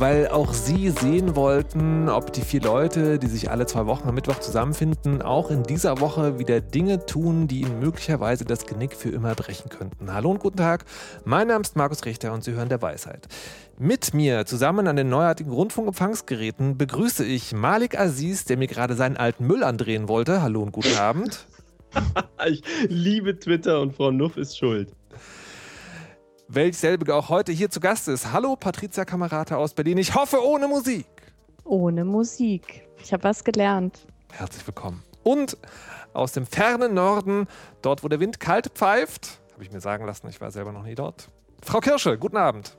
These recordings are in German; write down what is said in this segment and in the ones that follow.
Weil auch sie sehen wollten, ob die vier Leute, die sich alle zwei Wochen am Mittwoch zusammenfinden, auch in dieser Woche wieder Dinge tun, die ihnen möglicherweise das Genick für immer brechen könnten. Hallo und guten Tag, mein Name ist Markus Richter und Sie hören der Weisheit. Mit mir zusammen an den neuartigen Rundfunkempfangsgeräten begrüße ich Malik Aziz, der mir gerade seinen alten Müll andrehen wollte. Hallo und guten Abend. ich liebe Twitter und Frau Nuff ist schuld welch selbige auch heute hier zu Gast ist. Hallo, Patricia Kamerata aus Berlin. Ich hoffe, ohne Musik. Ohne Musik. Ich habe was gelernt. Herzlich willkommen. Und aus dem fernen Norden, dort, wo der Wind kalt pfeift, habe ich mir sagen lassen, ich war selber noch nie dort. Frau Kirsche, guten Abend.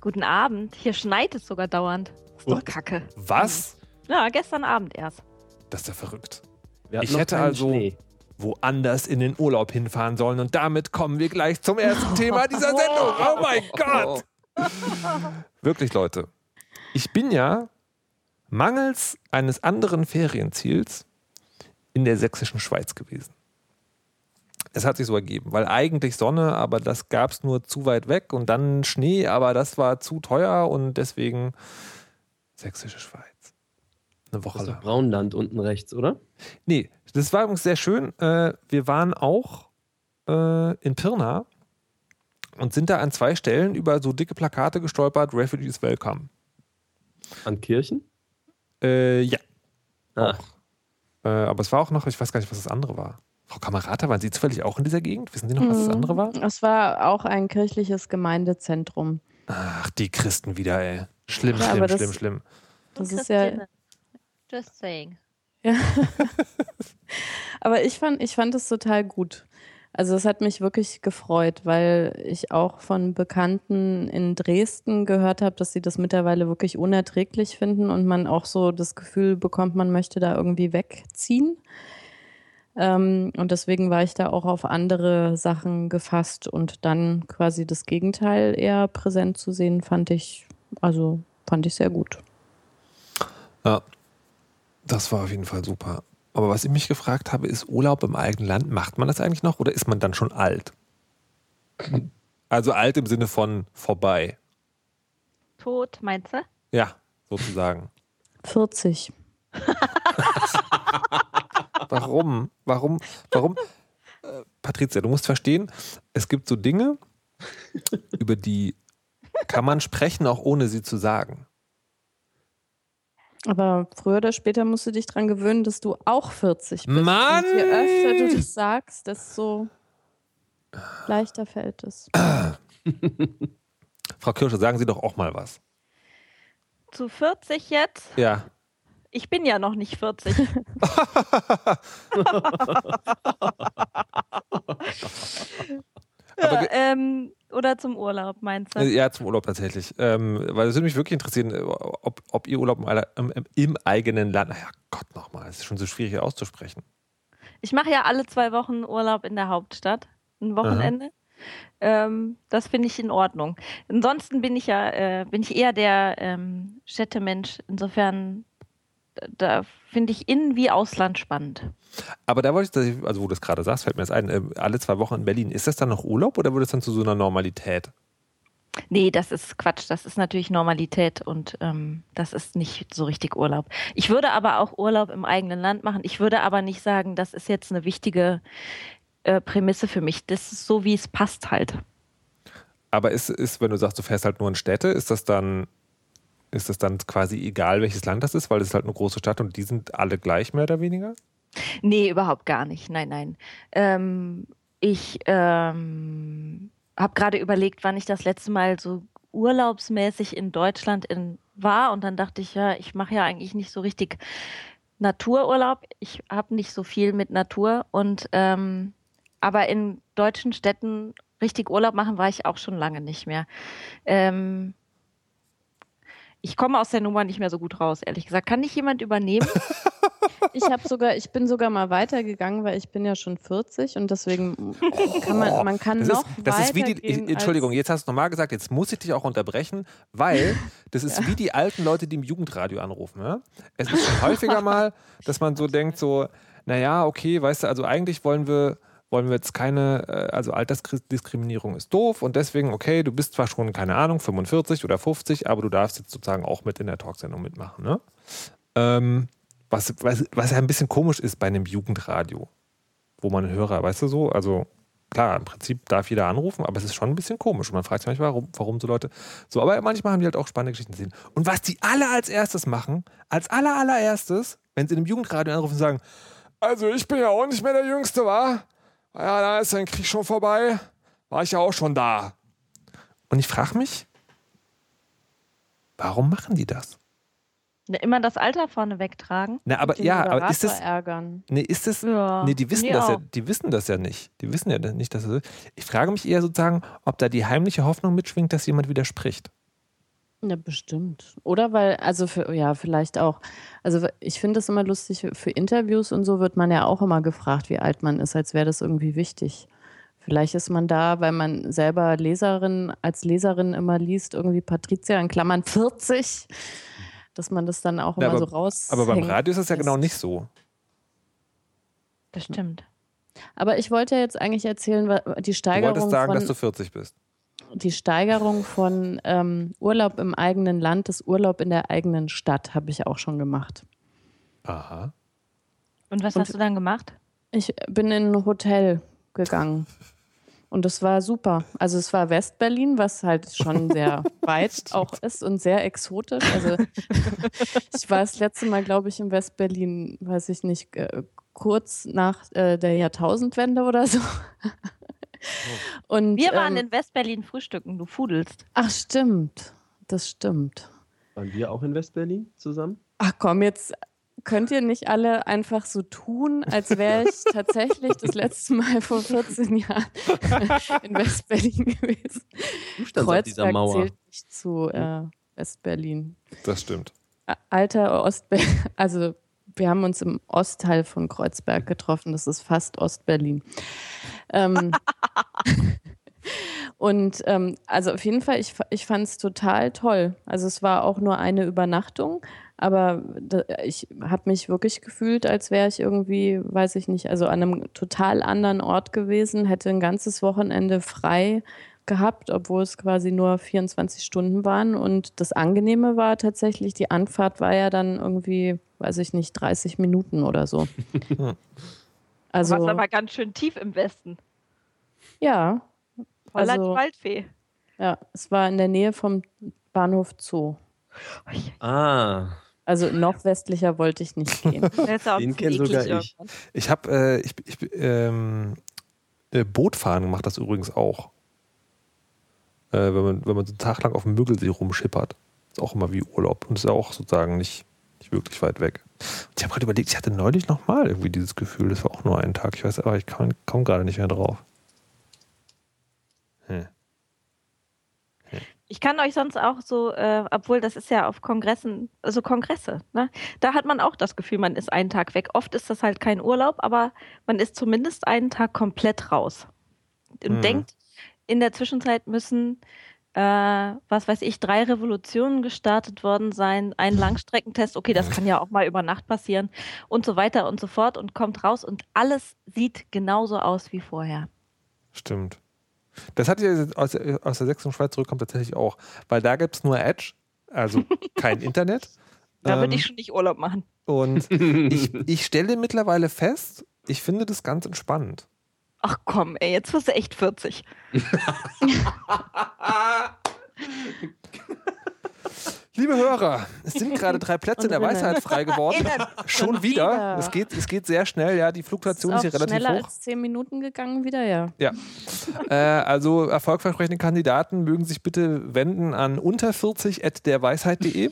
Guten Abend. Hier schneit es sogar dauernd. Ist doch kacke. Was? Ja, gestern Abend erst. Das ist ja verrückt. Ich hätte also Schnee woanders in den Urlaub hinfahren sollen. Und damit kommen wir gleich zum ersten Thema dieser Sendung. Oh mein Gott! Wirklich, Leute. Ich bin ja mangels eines anderen Ferienziels in der sächsischen Schweiz gewesen. Es hat sich so ergeben, weil eigentlich Sonne, aber das gab es nur zu weit weg und dann Schnee, aber das war zu teuer und deswegen sächsische Schweiz. Eine Woche das ist lang. Braunland unten rechts, oder? Nee, das war übrigens sehr schön. Äh, wir waren auch äh, in Pirna und sind da an zwei Stellen über so dicke Plakate gestolpert: Refugees Welcome. An Kirchen? Äh, ja. Ah. Äh, aber es war auch noch, ich weiß gar nicht, was das andere war. Frau Kamerata, waren Sie zufällig auch in dieser Gegend? Wissen Sie noch, was das mhm. andere war? Es war auch ein kirchliches Gemeindezentrum. Ach, die Christen wieder, ey. Schlimm, ja, schlimm, schlimm, schlimm. Das ist ja. Just saying. Ja. Aber ich fand, ich fand es total gut. Also es hat mich wirklich gefreut, weil ich auch von Bekannten in Dresden gehört habe, dass sie das mittlerweile wirklich unerträglich finden und man auch so das Gefühl bekommt, man möchte da irgendwie wegziehen. Ähm, und deswegen war ich da auch auf andere Sachen gefasst und dann quasi das Gegenteil eher präsent zu sehen, fand ich, also fand ich sehr gut. Ja, das war auf jeden Fall super. Aber was ich mich gefragt habe, ist Urlaub im eigenen Land, macht man das eigentlich noch oder ist man dann schon alt? Also alt im Sinne von vorbei. Tot, meinst du? Ja, sozusagen. 40. warum? Warum? Warum? Äh, Patricia, du musst verstehen, es gibt so Dinge, über die kann man sprechen, auch ohne sie zu sagen. Aber früher oder später musst du dich daran gewöhnen, dass du auch 40 bist. Mann! Und je öfter du das sagst, desto leichter fällt es. Frau Kirsche, sagen Sie doch auch mal was. Zu 40 jetzt? Ja. Ich bin ja noch nicht 40. ja, ähm, oder zum Urlaub, meinst du? Ja, zum Urlaub tatsächlich. Ähm, weil es würde mich wirklich interessieren, ob, ob ihr Urlaub im, im, im eigenen Land, naja, Gott nochmal, es ist schon so schwierig auszusprechen. Ich mache ja alle zwei Wochen Urlaub in der Hauptstadt, ein Wochenende. Ähm, das finde ich in Ordnung. Ansonsten bin ich ja, äh, bin ich eher der ähm, Städtemensch. Insofern da finde ich Innen- wie Ausland spannend. Aber da wollte ich, also wo du das gerade sagst, fällt mir das ein, äh, alle zwei Wochen in Berlin, ist das dann noch Urlaub oder wird es dann zu so einer Normalität? Nee, das ist Quatsch. Das ist natürlich Normalität und ähm, das ist nicht so richtig Urlaub. Ich würde aber auch Urlaub im eigenen Land machen. Ich würde aber nicht sagen, das ist jetzt eine wichtige äh, Prämisse für mich. Das ist so, wie es passt halt. Aber ist, ist, wenn du sagst, du fährst halt nur in Städte, ist das dann ist es dann quasi egal, welches Land das ist, weil es halt eine große Stadt und die sind alle gleich mehr oder weniger? Nee, überhaupt gar nicht. Nein, nein. Ähm, ich ähm, habe gerade überlegt, wann ich das letzte Mal so urlaubsmäßig in Deutschland in, war und dann dachte ich, ja, ich mache ja eigentlich nicht so richtig Natururlaub. Ich habe nicht so viel mit Natur und ähm, aber in deutschen Städten richtig Urlaub machen war ich auch schon lange nicht mehr. Ähm, ich komme aus der Nummer nicht mehr so gut raus, ehrlich gesagt. Kann nicht jemand übernehmen? Ich habe sogar, ich bin sogar mal weitergegangen, weil ich bin ja schon 40 und deswegen kann man, man kann das noch ist, das ist wie die, Entschuldigung, jetzt hast du nochmal gesagt, jetzt muss ich dich auch unterbrechen, weil das ist wie die alten Leute, die im Jugendradio anrufen. Ja? Es ist schon häufiger mal, dass man so denkt, so, naja, okay, weißt du, also eigentlich wollen wir wollen wir jetzt keine, äh, also Altersdiskriminierung ist doof und deswegen, okay, du bist zwar schon, keine Ahnung, 45 oder 50, aber du darfst jetzt sozusagen auch mit in der Talksendung mitmachen. Ne? Ähm, was, was, was ja ein bisschen komisch ist bei einem Jugendradio, wo man Hörer, weißt du so, also klar, im Prinzip darf jeder anrufen, aber es ist schon ein bisschen komisch. Und man fragt sich manchmal, warum, warum so Leute. So, aber manchmal haben die halt auch spannende Geschichten zu sehen. Und was die alle als erstes machen, als aller allererstes, wenn sie in einem Jugendradio anrufen, sagen, also ich bin ja auch nicht mehr der Jüngste, war. Ja, da ist ein Krieg schon vorbei. War ich ja auch schon da. Und ich frage mich, warum machen die das? Immer das Alter vorne wegtragen. Na, aber ja, aber Moderator ist das. ärgern. Nee, ist das. Ja, Nee, die wissen nee, das ja, auch. die wissen das ja nicht. Die wissen ja nicht, dass es. Ich frage mich eher sozusagen, ob da die heimliche Hoffnung mitschwingt, dass jemand widerspricht. Ja, bestimmt. Oder weil, also für, ja, vielleicht auch. Also ich finde es immer lustig, für Interviews und so wird man ja auch immer gefragt, wie alt man ist, als wäre das irgendwie wichtig. Vielleicht ist man da, weil man selber Leserin, als Leserin immer liest, irgendwie Patricia in Klammern 40, dass man das dann auch Ja, immer aber- so raus. Aber beim Radio ist das ja genau nicht so. Das stimmt. Aber ich wollte ja jetzt eigentlich erzählen, die Du Steigerung wolltest sagen, von, dass du 40 bist. Die Steigerung von ähm, Urlaub im eigenen Land, das Urlaub in der eigenen Stadt, habe ich auch schon gemacht. Aha. Und was Und- hast du dann gemacht? Ich bin in ein Hotel gegangen. Und das war super. Also es war Westberlin, was halt schon sehr weit auch ist und sehr exotisch. Also ich war das letzte Mal, glaube ich, in Westberlin, weiß ich nicht, äh, kurz nach äh, der Jahrtausendwende oder so. Und, Wir waren ähm, in Westberlin frühstücken, du fudelst. Ach, stimmt. Das stimmt. Waren wir auch in Westberlin zusammen? Ach komm, jetzt könnt ihr nicht alle einfach so tun, als wäre ich tatsächlich das letzte Mal vor 14 Jahren in Westberlin gewesen. Du standst auf dieser Kreuzberg Mauer. zählt nicht zu äh, Westberlin. Das stimmt. Alter Ostberlin, also wir haben uns im Ostteil von Kreuzberg getroffen, das ist fast Ostberlin. Ähm, und ähm, also auf jeden Fall, ich, ich fand es total toll. Also es war auch nur eine Übernachtung, aber da, ich habe mich wirklich gefühlt, als wäre ich irgendwie, weiß ich nicht, also an einem total anderen Ort gewesen, hätte ein ganzes Wochenende frei gehabt, obwohl es quasi nur 24 Stunden waren. Und das Angenehme war tatsächlich, die Anfahrt war ja dann irgendwie, weiß ich nicht, 30 Minuten oder so. Du also, warst aber ganz schön tief im Westen. ja, Holland Also- Waldfee. ja, es war in der Nähe vom Bahnhof Zoo. Ah, Also noch westlicher wollte ich nicht gehen. Den ein bisschen kenn sogar ich. Ich habe äh, ich, ich, ähm, äh, Bootfahren macht das übrigens auch. Äh, wenn, man, wenn man so einen Tag lang auf dem Müggelsee rumschippert. Ist auch immer wie Urlaub. Und ist ja auch sozusagen nicht, nicht wirklich weit weg. Und ich habe gerade überlegt, ich hatte neulich nochmal irgendwie dieses Gefühl, das war auch nur ein Tag. Ich weiß, aber ich komme gerade nicht mehr drauf. Hm. Ich kann euch sonst auch so, äh, obwohl das ist ja auf Kongressen, also Kongresse, ne? Da hat man auch das Gefühl, man ist einen Tag weg. Oft ist das halt kein Urlaub, aber man ist zumindest einen Tag komplett raus. Und Mhm. denkt, in der Zwischenzeit müssen, äh, was weiß ich, drei Revolutionen gestartet worden sein, ein Langstreckentest, okay, das kann ja auch mal über Nacht passieren und so weiter und so fort und kommt raus und alles sieht genauso aus wie vorher. Stimmt. Das hat ja aus, aus der Sächsischen Schweiz zurückkommt tatsächlich auch. Weil da gibt es nur Edge, also kein Internet. Da würde Ähm, ich schon nicht Urlaub machen. Und ich, ich stelle mittlerweile fest, ich finde das ganz entspannend. Ach komm, ey, jetzt wirst du echt 40. Liebe Hörer, es sind gerade drei Plätze in der. Weisheit frei geworden. Schon wieder. Es geht, es geht sehr schnell, ja. Die Ist Fluktuation ist auch hier relativ schneller hoch. als zehn Minuten gegangen wieder, ja. Ja. Äh, also erfolgversprechende Kandidaten mögen sich bitte wenden an unter 40 at derweisheit.de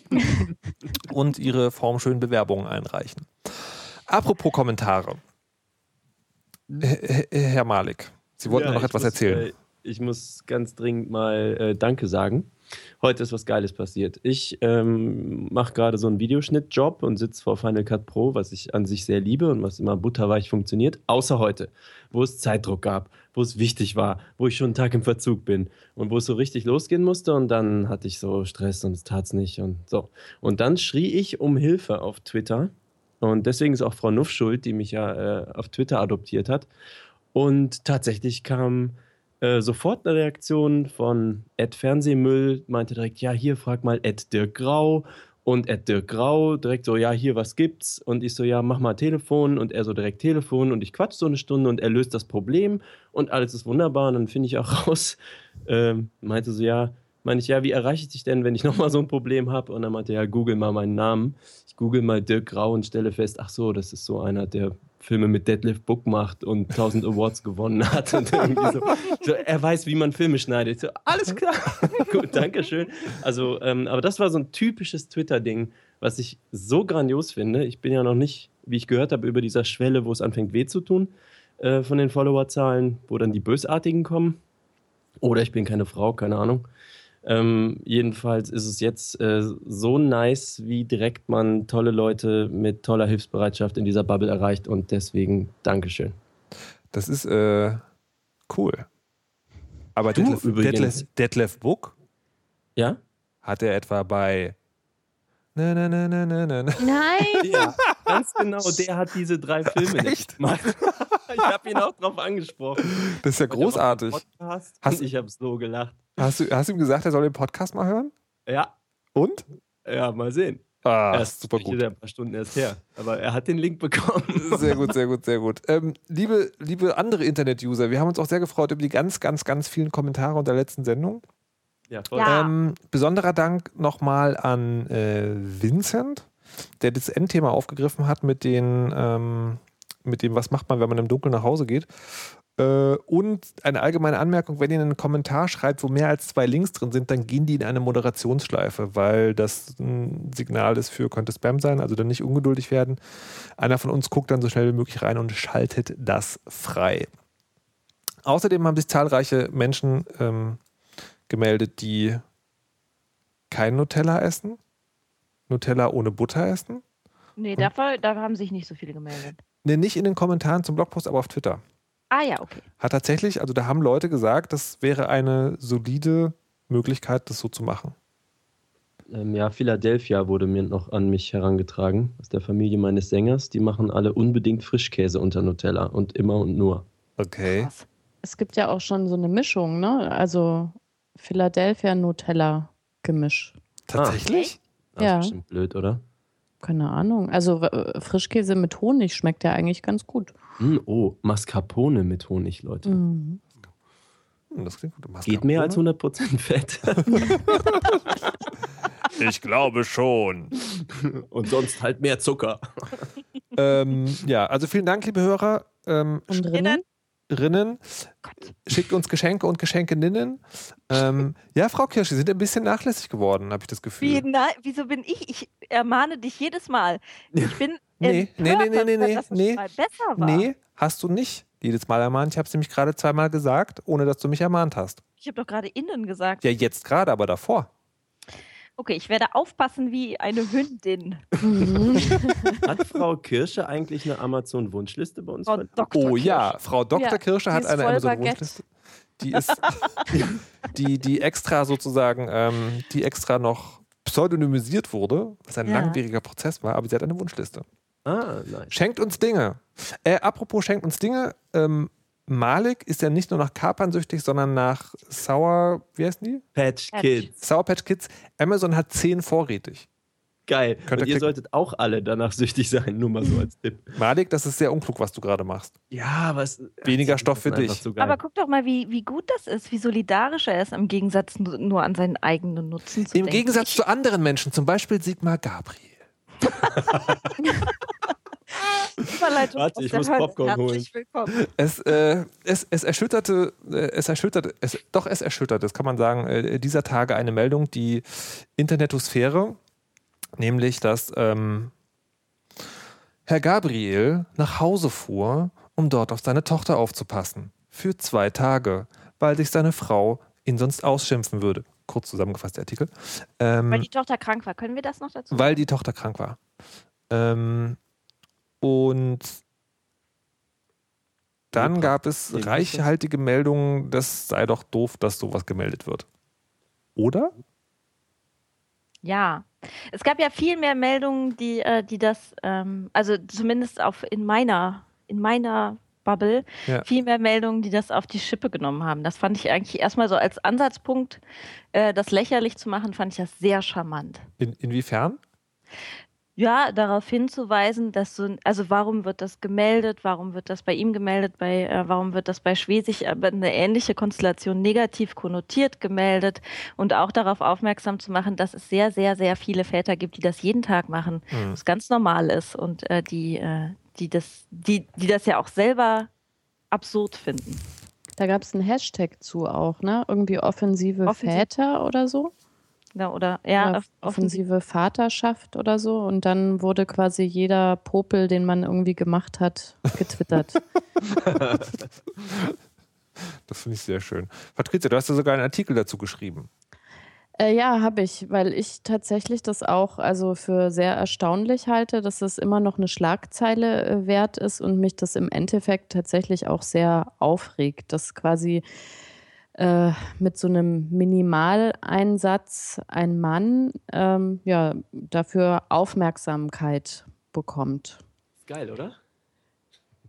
und ihre formschönen Bewerbungen einreichen. Apropos Kommentare. Herr Malik, Sie wollten Ja, noch etwas muss, erzählen. äh, ich muss ganz dringend mal äh, Danke sagen. Heute ist was Geiles passiert. Ich ähm, mache gerade so einen Videoschnittjob und sitze vor Final Cut Pro, was ich an sich sehr liebe und was immer butterweich funktioniert, außer heute, wo es Zeitdruck gab, wo es wichtig war, wo ich schon einen Tag im Verzug bin und wo es so richtig losgehen musste und dann hatte ich so Stress und es tat es nicht und so. Und dann schrie ich um Hilfe auf Twitter und deswegen ist auch Frau Nuff schuld, die mich ja äh, auf Twitter adoptiert hat. Und tatsächlich kam äh, sofort eine Reaktion von Ed Fernsehmüll, meinte direkt, ja, hier frag mal Ed Dirk Grau. Und Ed Dirk Grau direkt so, ja, hier, was gibt's? Und ich so, ja, mach mal Telefon. Und er so direkt Telefon. Und ich quatsch so eine Stunde und er löst das Problem. Und alles ist wunderbar. Und dann finde ich auch raus, ähm, meinte so, ja, meine ich, ja, wie erreiche ich dich denn, wenn ich nochmal so ein Problem habe? Und dann meinte er, ja, google mal meinen Namen. Ich google mal Dirk Grau und stelle fest, ach so, das ist so einer, der Filme mit Deadlift Book macht und 1000 Awards gewonnen hat. Und irgendwie so, so, er weiß, wie man Filme schneidet. So, alles klar. Gut, danke schön. Also, ähm, aber das war so ein typisches Twitter-Ding, was ich so grandios finde. Ich bin ja noch nicht, wie ich gehört habe, über dieser Schwelle, wo es anfängt weh zu tun äh, von den Followerzahlen, wo dann die Bösartigen kommen. Oder ich bin keine Frau, keine Ahnung. Ähm, jedenfalls ist es jetzt äh, so nice, wie direkt man tolle Leute mit toller Hilfsbereitschaft in dieser Bubble erreicht und deswegen Dankeschön. Das ist äh, cool. Aber du Detlef, Detlef, Detlef Book? Ja? Hat er etwa bei na, na, na, na, na, na. Nein! Ja, ganz genau, der hat diese drei Filme Echt? gemacht. ich habe ihn auch drauf angesprochen. Das ist ja großartig. Hast, ich habe so gelacht. Hast du, hast du ihm gesagt, er soll den Podcast mal hören? Ja. Und? Ja, mal sehen. Ah, erst super gut. Ist ein paar Stunden erst her. Aber er hat den Link bekommen. Sehr gut, sehr gut, sehr gut. Ähm, liebe, liebe andere Internet-User, wir haben uns auch sehr gefreut über die ganz, ganz, ganz vielen Kommentare unter der letzten Sendung. Ja, voll. Ja. Ähm, besonderer Dank nochmal an äh, Vincent, der das Endthema aufgegriffen hat mit den, ähm, mit dem, was macht man, wenn man im Dunkeln nach Hause geht. Äh, und eine allgemeine Anmerkung, wenn ihr einen Kommentar schreibt, wo mehr als zwei Links drin sind, dann gehen die in eine Moderationsschleife, weil das ein Signal ist für, könnte Spam sein, also dann nicht ungeduldig werden. Einer von uns guckt dann so schnell wie möglich rein und schaltet das frei. Außerdem haben sich zahlreiche Menschen ähm, gemeldet, die kein Nutella essen, Nutella ohne Butter essen. Nee, dafür, da haben sich nicht so viele gemeldet. Nee, nicht in den Kommentaren zum Blogpost, aber auf Twitter. Ah ja, okay. Hat tatsächlich, also da haben Leute gesagt, das wäre eine solide Möglichkeit, das so zu machen. Ähm, ja, Philadelphia wurde mir noch an mich herangetragen, aus der Familie meines Sängers. Die machen alle unbedingt Frischkäse unter Nutella und immer und nur. Okay. Krass. Es gibt ja auch schon so eine Mischung, ne? Also Philadelphia Nutella Gemisch. Tatsächlich? Das ja. ist bestimmt blöd, oder? Keine Ahnung. Also Frischkäse mit Honig schmeckt ja eigentlich ganz gut. Mm, oh, Mascarpone mit Honig, Leute. Mhm. Hm, das klingt gut. Mascarpone? Geht mehr als 100% Fett. ich glaube schon. Und sonst halt mehr Zucker. ähm, ja, also vielen Dank, liebe Hörer. Ähm, Und drinnen? Rinnen. Schickt uns Geschenke und Geschenkeninnen. Ähm, ja, Frau Kirsch, Sie sind ein bisschen nachlässig geworden, habe ich das Gefühl. Wie, na, wieso bin ich? Ich ermahne dich jedes Mal. Ich bin nee, nee, nee, nee, nee, nee, dass nee, besser war. nee, hast du nicht jedes Mal ermahnt. Ich habe es nämlich gerade zweimal gesagt, ohne dass du mich ermahnt hast. Ich habe doch gerade innen gesagt. Ja, jetzt gerade, aber davor. Okay, ich werde aufpassen wie eine Hündin. Hat Frau Kirsche eigentlich eine Amazon-Wunschliste bei uns? Frau Dr. Oh ja, Frau Dr. Ja, Kirsche die hat ist eine Amazon-Wunschliste. Die ist, die, die extra sozusagen, ähm, die extra noch pseudonymisiert wurde, was ein Ja. langwieriger Prozess war, aber sie hat eine Wunschliste. Ah, nice. Schenkt uns Dinge. Äh, apropos schenkt uns Dinge, ähm, Malik ist ja nicht nur nach Kapern süchtig, sondern nach Sour, wie heißen die? Patch. Kids. Sour Patch Kids. Amazon hat zehn vorrätig. Geil. Könnt ihr Und ihr klicken. solltet auch alle danach süchtig sein, nur mal so als Tipp. Malik, das ist sehr unklug, was du gerade machst. Ja, was. Weniger Stoff für dich. So. Aber guck doch mal, wie, wie gut das ist, wie solidarisch er ist, im Gegensatz nu- nur an seinen eigenen Nutzen zu Im denken. Gegensatz zu anderen Menschen, zum Beispiel Sigmar Gabriel. Überleitung Warte, ich muss Hölle. Popcorn Herzlich willkommen. Es, äh, es, es erschütterte, äh, es erschütterte, es, doch es erschütterte, das kann man sagen, äh, dieser Tage eine Meldung, die Internetosphäre, nämlich, dass ähm, Herr Gabriel nach Hause fuhr, um dort auf seine Tochter aufzupassen. Für zwei Tage. weil sich seine Frau ihn sonst ausschimpfen würde. Kurz zusammengefasst der Artikel. Ähm, weil die Tochter krank war. Können wir das noch dazu? Weil die Tochter krank war. Ähm, und dann gab es reichhaltige Meldungen, das sei doch doof, dass sowas gemeldet wird. Oder? Ja, es gab ja viel mehr Meldungen, die, äh, die das, ähm, also zumindest auf in meiner, in meiner Bubble, ja. viel mehr Meldungen, die das auf die Schippe genommen haben. Das fand ich eigentlich erstmal so als Ansatzpunkt, äh, das lächerlich zu machen, fand ich das sehr charmant. In, inwiefern? Ja, darauf hinzuweisen, dass so, also warum wird das gemeldet, warum wird das bei ihm gemeldet, bei, äh, warum wird das bei Schwesig aber eine ähnliche Konstellation negativ konnotiert gemeldet und auch darauf aufmerksam zu machen, dass es sehr, sehr, sehr viele Väter gibt, die das jeden Tag machen, mhm. was ganz normal ist und äh, die, äh, die, das, die, die das ja auch selber absurd finden. Da gab es einen Hashtag zu auch, ne? Irgendwie offensive Offensiv Väter oder so. Ja, oder ja, oder offensive Vaterschaft oder so. Und dann wurde quasi jeder Popel, den man irgendwie gemacht hat, getwittert. das finde ich sehr schön. Patricia, du hast ja sogar einen Artikel dazu geschrieben. Äh, ja, habe ich, weil ich tatsächlich das auch also für sehr erstaunlich halte, dass es immer noch eine Schlagzeile äh, wert ist und mich das im Endeffekt tatsächlich auch sehr aufregt, dass quasi äh, mit so einem Minimaleinsatz ein Mann ähm, ja, dafür Aufmerksamkeit bekommt. Geil, oder?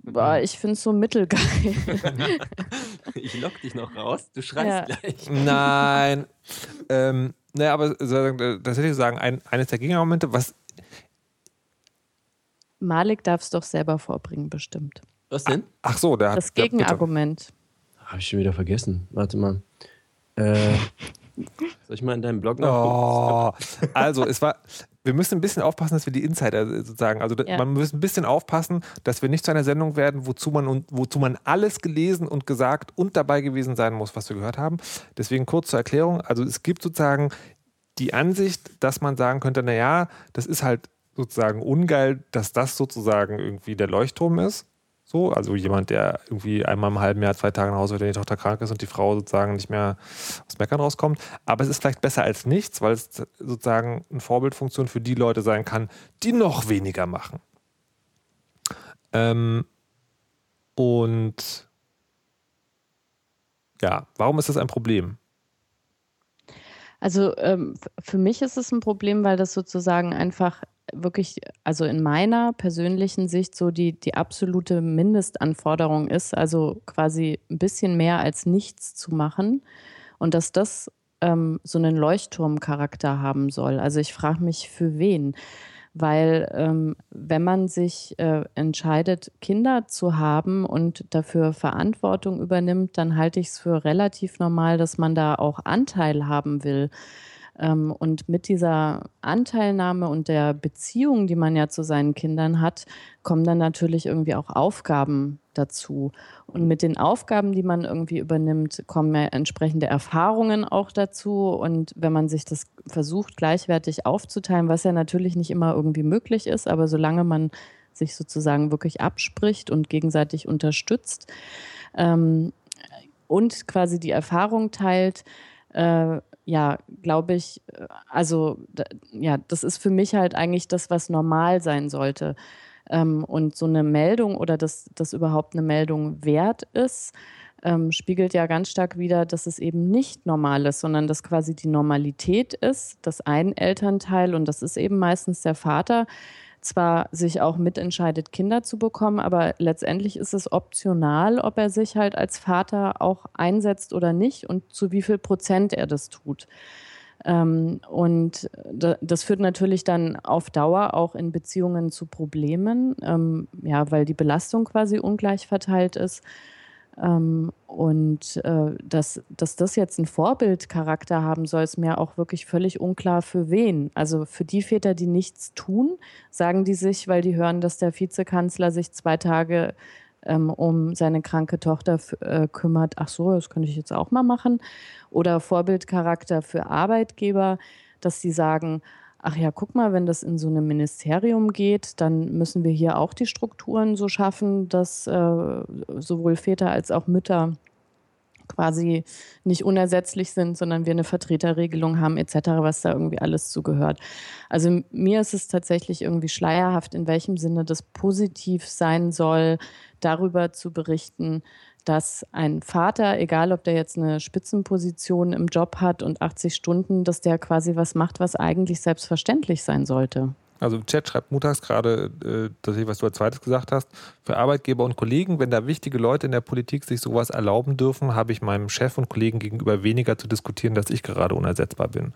Boah, ich finde es so mittelgeil. ich lock dich noch raus. Du schreist ja. gleich. Nein. ähm, naja, aber tatsächlich sagen, ein, eines der Gegenargumente, was. Malik darf es doch selber vorbringen, bestimmt. Was denn? Ach so, der hat. Das Gegenargument. Habe ich schon wieder vergessen. Warte mal. Äh, soll ich mal in deinem Blog nachgucken? Oh, also, es war. Wir müssen ein bisschen aufpassen, dass wir die Insider sozusagen, also ja. man muss ein bisschen aufpassen, dass wir nicht zu einer Sendung werden, wozu man, wozu man alles gelesen und gesagt und dabei gewesen sein muss, was wir gehört haben. Deswegen kurz zur Erklärung. Also es gibt sozusagen die Ansicht, dass man sagen könnte, naja, das ist halt sozusagen ungeil, dass das sozusagen irgendwie der Leuchtturm ist. So, also jemand, der irgendwie einmal im halben Jahr, zwei Tage nach Hause, wenn die Tochter krank ist und die Frau sozusagen nicht mehr aus Meckern rauskommt. Aber es ist vielleicht besser als nichts, weil es sozusagen eine Vorbildfunktion für die Leute sein kann, die noch weniger machen. Ähm, und ja, warum ist das ein Problem? Also ähm, für mich ist es ein Problem, weil das sozusagen einfach wirklich, also in meiner persönlichen Sicht so die, die absolute Mindestanforderung ist, also quasi ein bisschen mehr als nichts zu machen und dass das ähm, so einen Leuchtturmcharakter haben soll. Also ich frage mich, für wen? Weil ähm, wenn man sich äh, entscheidet, Kinder zu haben und dafür Verantwortung übernimmt, dann halte ich es für relativ normal, dass man da auch Anteil haben will. Ähm, und mit dieser Anteilnahme und der Beziehung, die man ja zu seinen Kindern hat, kommen dann natürlich irgendwie auch Aufgaben dazu. Und mit den Aufgaben, die man irgendwie übernimmt, kommen ja entsprechende Erfahrungen auch dazu. Und wenn man sich das versucht, gleichwertig aufzuteilen, was ja natürlich nicht immer irgendwie möglich ist, aber solange man sich sozusagen wirklich abspricht und gegenseitig unterstützt ähm, und quasi die Erfahrung teilt, äh, ja, glaube ich, äh, also ja, das ist für mich halt eigentlich das, was normal sein sollte. Ähm, und so eine Meldung oder dass das überhaupt eine Meldung wert ist, ähm, spiegelt ja ganz stark wieder, dass es eben nicht normal ist, sondern dass quasi die Normalität ist, dass ein Elternteil, und das ist eben meistens der Vater, zwar sich auch mitentscheidet, Kinder zu bekommen, aber letztendlich ist es optional, ob er sich halt als Vater auch einsetzt oder nicht und zu wie viel Prozent er das tut. Ähm, und das führt natürlich dann auf Dauer auch in Beziehungen zu Problemen, ähm, ja, weil die Belastung quasi ungleich verteilt ist. Ähm, und äh, dass, dass das jetzt einen Vorbildcharakter haben soll, ist mir auch wirklich völlig unklar für wen. Also für die Väter, die nichts tun, sagen die sich, weil die hören, dass der Vizekanzler sich zwei Tage ähm, um seine kranke Tochter äh, kümmert. Ach so, das könnte ich jetzt auch mal machen. Oder Vorbildcharakter für Arbeitgeber, dass sie sagen, ach ja, guck mal, wenn das in so einem Ministerium geht, dann müssen wir hier auch die Strukturen so schaffen, dass äh, sowohl Väter als auch Mütter quasi nicht unersetzlich sind, sondern wir eine Vertreterregelung haben etc., was da irgendwie alles zugehört. Also mir ist es tatsächlich irgendwie schleierhaft, in welchem Sinne das positiv sein soll, darüber zu berichten, dass ein Vater, egal ob der jetzt eine Spitzenposition im Job hat und 80 Stunden, dass der quasi was macht, was eigentlich selbstverständlich sein sollte. Also im Chat schreibt Mutags gerade, äh, dass ich, was du als zweites gesagt hast, für Arbeitgeber und Kollegen, wenn da wichtige Leute in der Politik sich sowas erlauben dürfen, habe ich meinem Chef und Kollegen gegenüber weniger zu diskutieren, dass ich gerade unersetzbar bin.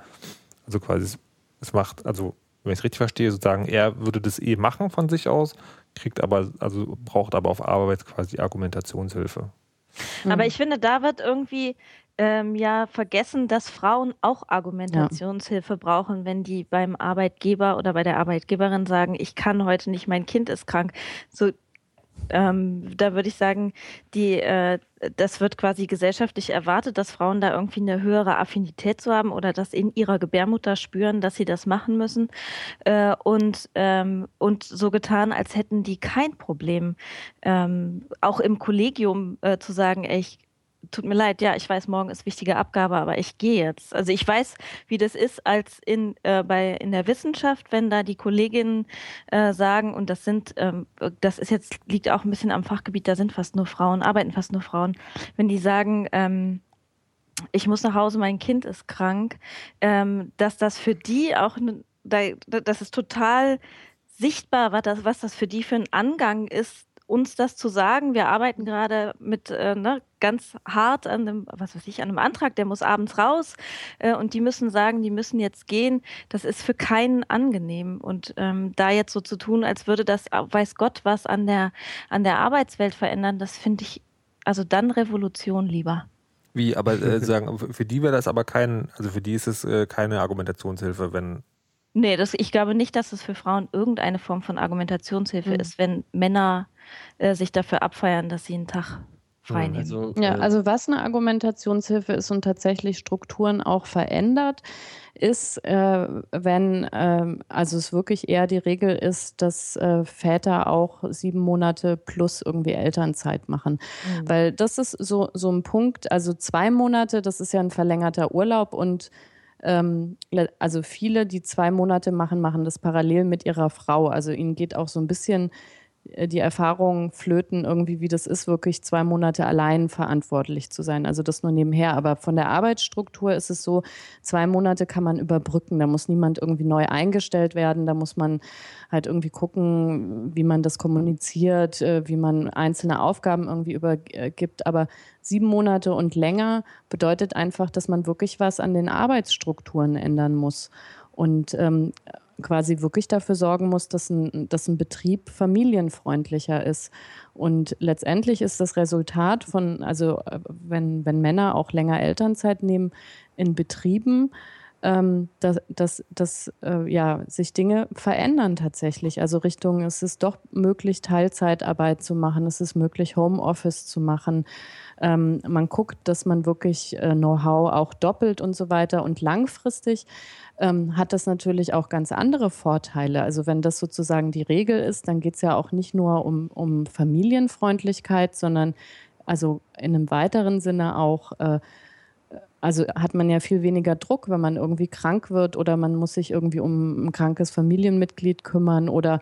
Also quasi, es macht, also wenn ich es richtig verstehe, sozusagen, er würde das eh machen von sich aus, kriegt aber, also braucht aber auf Arbeit quasi Argumentationshilfe. Aber mhm. ich finde, da wird irgendwie ähm, ja vergessen, dass Frauen auch Argumentationshilfe ja. brauchen, wenn die beim Arbeitgeber oder bei der Arbeitgeberin sagen, ich kann heute nicht, mein Kind ist krank. So, ähm, da würde ich sagen, die, äh, das wird quasi gesellschaftlich erwartet, dass Frauen da irgendwie eine höhere Affinität zu haben oder das in ihrer Gebärmutter spüren, dass sie das machen müssen. Äh, und, ähm, und so getan, als hätten die kein Problem, ähm, auch im Kollegium äh, zu sagen, ey, ich tut mir leid, ja, ich weiß, morgen ist wichtige Abgabe, aber ich gehe jetzt. Also ich weiß, wie das ist, als in, äh, bei, in der Wissenschaft, wenn da die Kolleginnen äh, sagen, und das sind, ähm, das ist jetzt, liegt auch ein bisschen am Fachgebiet, da sind fast nur Frauen, arbeiten fast nur Frauen, wenn die sagen, ähm, ich muss nach Hause, mein Kind ist krank, ähm, dass das für die auch, da, das ist total sichtbar, was das, was das für die für ein Angang ist, uns das zu sagen. Wir arbeiten gerade mit äh, ne, ganz hart an einem, was weiß ich, an einem Antrag, der muss abends raus äh, und die müssen sagen, die müssen jetzt gehen. Das ist für keinen angenehm. Und ähm, da jetzt so zu tun, als würde das, weiß Gott, was an der, an der Arbeitswelt verändern, das finde ich, also dann Revolution lieber. Wie, aber äh, sagen, für die wäre das aber kein, also für die ist es äh, keine Argumentationshilfe, wenn Nee, das, ich glaube nicht, dass es für Frauen irgendeine Form von Argumentationshilfe mhm. ist, wenn Männer äh, sich dafür abfeiern, dass sie einen Tag frei nehmen. Also, ja, äh, also was eine Argumentationshilfe ist und tatsächlich Strukturen auch verändert, ist, äh, wenn äh, also es wirklich eher die Regel ist, dass äh, Väter auch sieben Monate plus irgendwie Elternzeit machen. Mhm. Weil das ist so, so ein Punkt, also zwei Monate, das ist ja ein verlängerter Urlaub und ähm, also viele, die zwei Monate machen, machen das parallel mit ihrer Frau. Also ihnen geht auch so ein bisschen die Erfahrung flöten, irgendwie wie das ist, wirklich zwei Monate allein verantwortlich zu sein. Also das nur nebenher. Aber von der Arbeitsstruktur ist es so, zwei Monate kann man überbrücken. Da muss niemand irgendwie neu eingestellt werden. Da muss man halt irgendwie gucken, wie man das kommuniziert, äh, wie man einzelne Aufgaben irgendwie übergibt. Aber sieben Monate und länger bedeutet einfach, dass man wirklich was an den Arbeitsstrukturen ändern muss. Und ähm, quasi wirklich dafür sorgen muss, dass ein, dass ein Betrieb familienfreundlicher ist. Und letztendlich ist das Resultat von, also äh, wenn, wenn Männer auch länger Elternzeit nehmen in Betrieben, ähm, dass, dass, dass äh, ja, sich Dinge verändern tatsächlich. Also Richtung, es ist doch möglich, Teilzeitarbeit zu machen, es ist möglich, Homeoffice zu machen. Ähm, man guckt, dass man wirklich äh, Know-how auch doppelt und so weiter. Und langfristig ähm, hat das natürlich auch ganz andere Vorteile. Also wenn das sozusagen die Regel ist, dann geht es ja auch nicht nur um, um Familienfreundlichkeit, sondern also in einem weiteren Sinne auch äh, also hat man ja viel weniger Druck, wenn man irgendwie krank wird oder man muss sich irgendwie um ein krankes Familienmitglied kümmern oder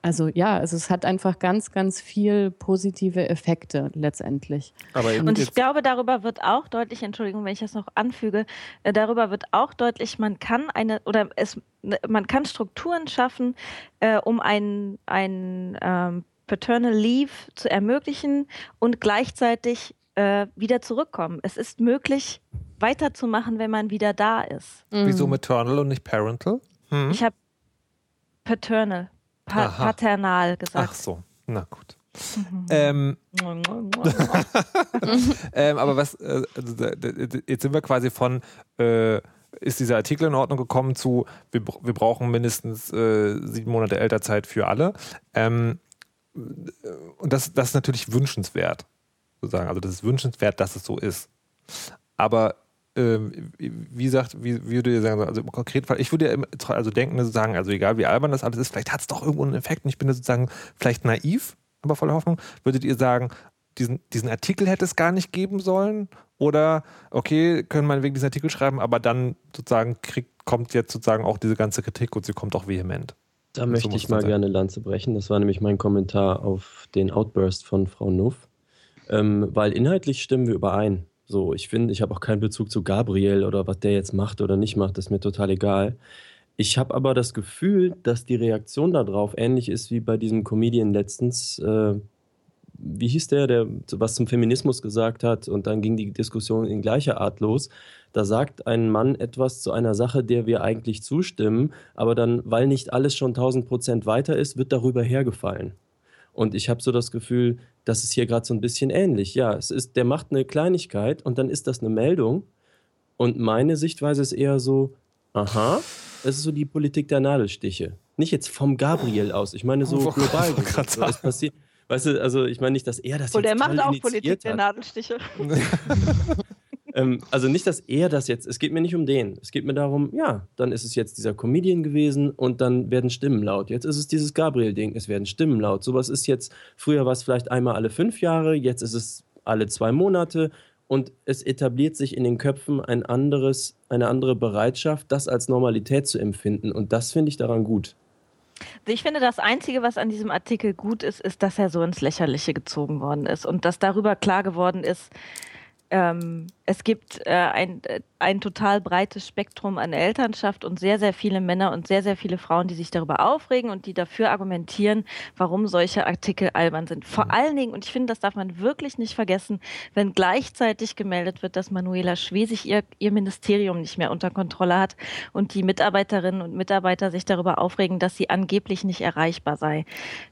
also ja, also es hat einfach ganz, ganz viel positive Effekte letztendlich. und ich glaube, darüber wird auch deutlich, Entschuldigung, wenn ich das noch anfüge, äh, darüber wird auch deutlich, man kann eine oder es, ne, man kann Strukturen schaffen, äh, um ein, ein ähm, Paternal Leave zu ermöglichen und gleichzeitig äh, wieder zurückkommen. Es ist möglich, weiterzumachen, wenn man wieder da ist. Mhm. Wieso maternal und nicht parental? Hm? Ich habe paternal pa Aha. paternal gesagt. Ach so, na gut. Mhm. Ähm, ähm, aber was, äh, also, jetzt sind wir quasi von, äh, ist dieser Artikel in Ordnung gekommen zu, wir, wir brauchen mindestens äh, sieben Monate Elternzeit für alle. Ähm, und das, das ist natürlich wünschenswert, sozusagen. Also das ist wünschenswert, dass es so ist. Aber ähm, wie sagt, wie, wie würde ihr sagen, also im konkreten Fall, ich würde ja also denken, sozusagen, also egal wie albern das alles ist, vielleicht hat es doch irgendwo einen Effekt und ich bin sozusagen vielleicht naiv, aber voller Hoffnung. Würdet ihr sagen, diesen, diesen Artikel hätte es gar nicht geben sollen Oder, okay, können man wegen diesen Artikel schreiben, aber dann sozusagen kriegt, kommt jetzt sozusagen auch diese ganze Kritik und sie kommt auch vehement. Da möchte so ich mal gerne Lanze brechen. Das war nämlich mein Kommentar auf den Outburst von Frau Nuff. Ähm, weil inhaltlich stimmen wir überein. So, ich finde, ich habe auch keinen Bezug zu Gabriel oder was der jetzt macht oder nicht macht, ist mir total egal. Ich habe aber das Gefühl, dass die Reaktion darauf ähnlich ist wie bei diesem Comedian letztens. Äh, wie hieß der, der was zum Feminismus gesagt hat und dann ging die Diskussion in gleicher Art los. Da sagt ein Mann etwas zu einer Sache, der wir eigentlich zustimmen, aber dann, weil nicht alles schon 1000 Prozent weiter ist, wird darüber hergefallen. Und ich habe so das Gefühl, das ist hier gerade so ein bisschen ähnlich. Ja, es ist, der macht eine Kleinigkeit und dann ist das eine Meldung. Und meine Sichtweise ist eher so, aha, es ist so die Politik der Nadelstiche. Nicht jetzt vom Gabriel aus. Ich meine so oh, global. So, es passiert. Weißt du, also ich meine nicht, dass er das Und jetzt er macht auch Politik hat. der Nadelstiche. ähm, also nicht, dass er das jetzt, es geht mir nicht um den. Es geht mir darum, ja, dann ist es jetzt dieser Comedian gewesen und dann werden Stimmen laut. Jetzt ist es dieses Gabriel-Ding, es werden Stimmen laut. Sowas ist jetzt, früher war es vielleicht einmal alle fünf Jahre, jetzt ist es alle zwei Monate und es etabliert sich in den Köpfen ein anderes, eine andere Bereitschaft, das als Normalität zu empfinden. Und das finde ich daran gut. Ich finde, das Einzige, was an diesem Artikel gut ist, ist, dass er so ins Lächerliche gezogen worden ist und dass darüber klar geworden ist, ähm, es gibt äh, ein, äh, ein total breites Spektrum an Elternschaft und sehr, sehr viele Männer und sehr, sehr viele Frauen, die sich darüber aufregen und die dafür argumentieren, warum solche Artikel albern sind. Vor mhm. allen Dingen, und ich finde, das darf man wirklich nicht vergessen, wenn gleichzeitig gemeldet wird, dass Manuela Schwesig ihr, ihr Ministerium nicht mehr unter Kontrolle hat und die Mitarbeiterinnen und Mitarbeiter sich darüber aufregen, dass sie angeblich nicht erreichbar sei.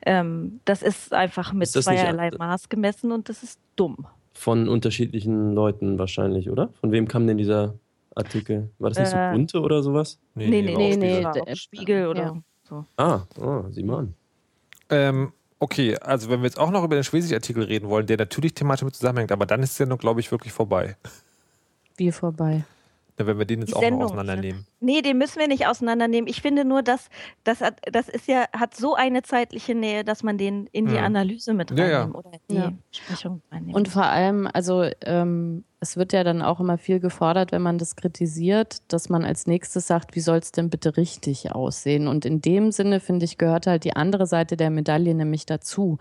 Ähm, das ist einfach mit zweierlei Maß gemessen und das ist dumm von unterschiedlichen Leuten wahrscheinlich, oder? Von wem kam denn dieser Artikel? War das nicht äh, so bunte oder sowas? Nee, nee, nee, nee, nee Spiegel oder ja. so. Ah, oh, sieh mal an. Ähm, okay, also wenn wir jetzt auch noch über den Schwesig-Artikel reden wollen, der natürlich thematisch mit zusammenhängt, aber dann ist es ja noch, glaube ich, wirklich vorbei. Wie vorbei? Ja, wenn wir den jetzt auch Sendung, noch auseinandernehmen. Nee, den müssen wir nicht auseinandernehmen. Ich finde nur, dass das, hat, das ist ja, hat so eine zeitliche Nähe, dass man den in die hm. Analyse mit reinnehmen ja, ja. oder die ja. Besprechung reinnehmen. Und vor allem, also ähm, es wird ja dann auch immer viel gefordert, wenn man das kritisiert, dass man als nächstes sagt, wie soll es denn bitte richtig aussehen? Und in dem Sinne, finde ich, gehört halt die andere Seite der Medaille nämlich dazu.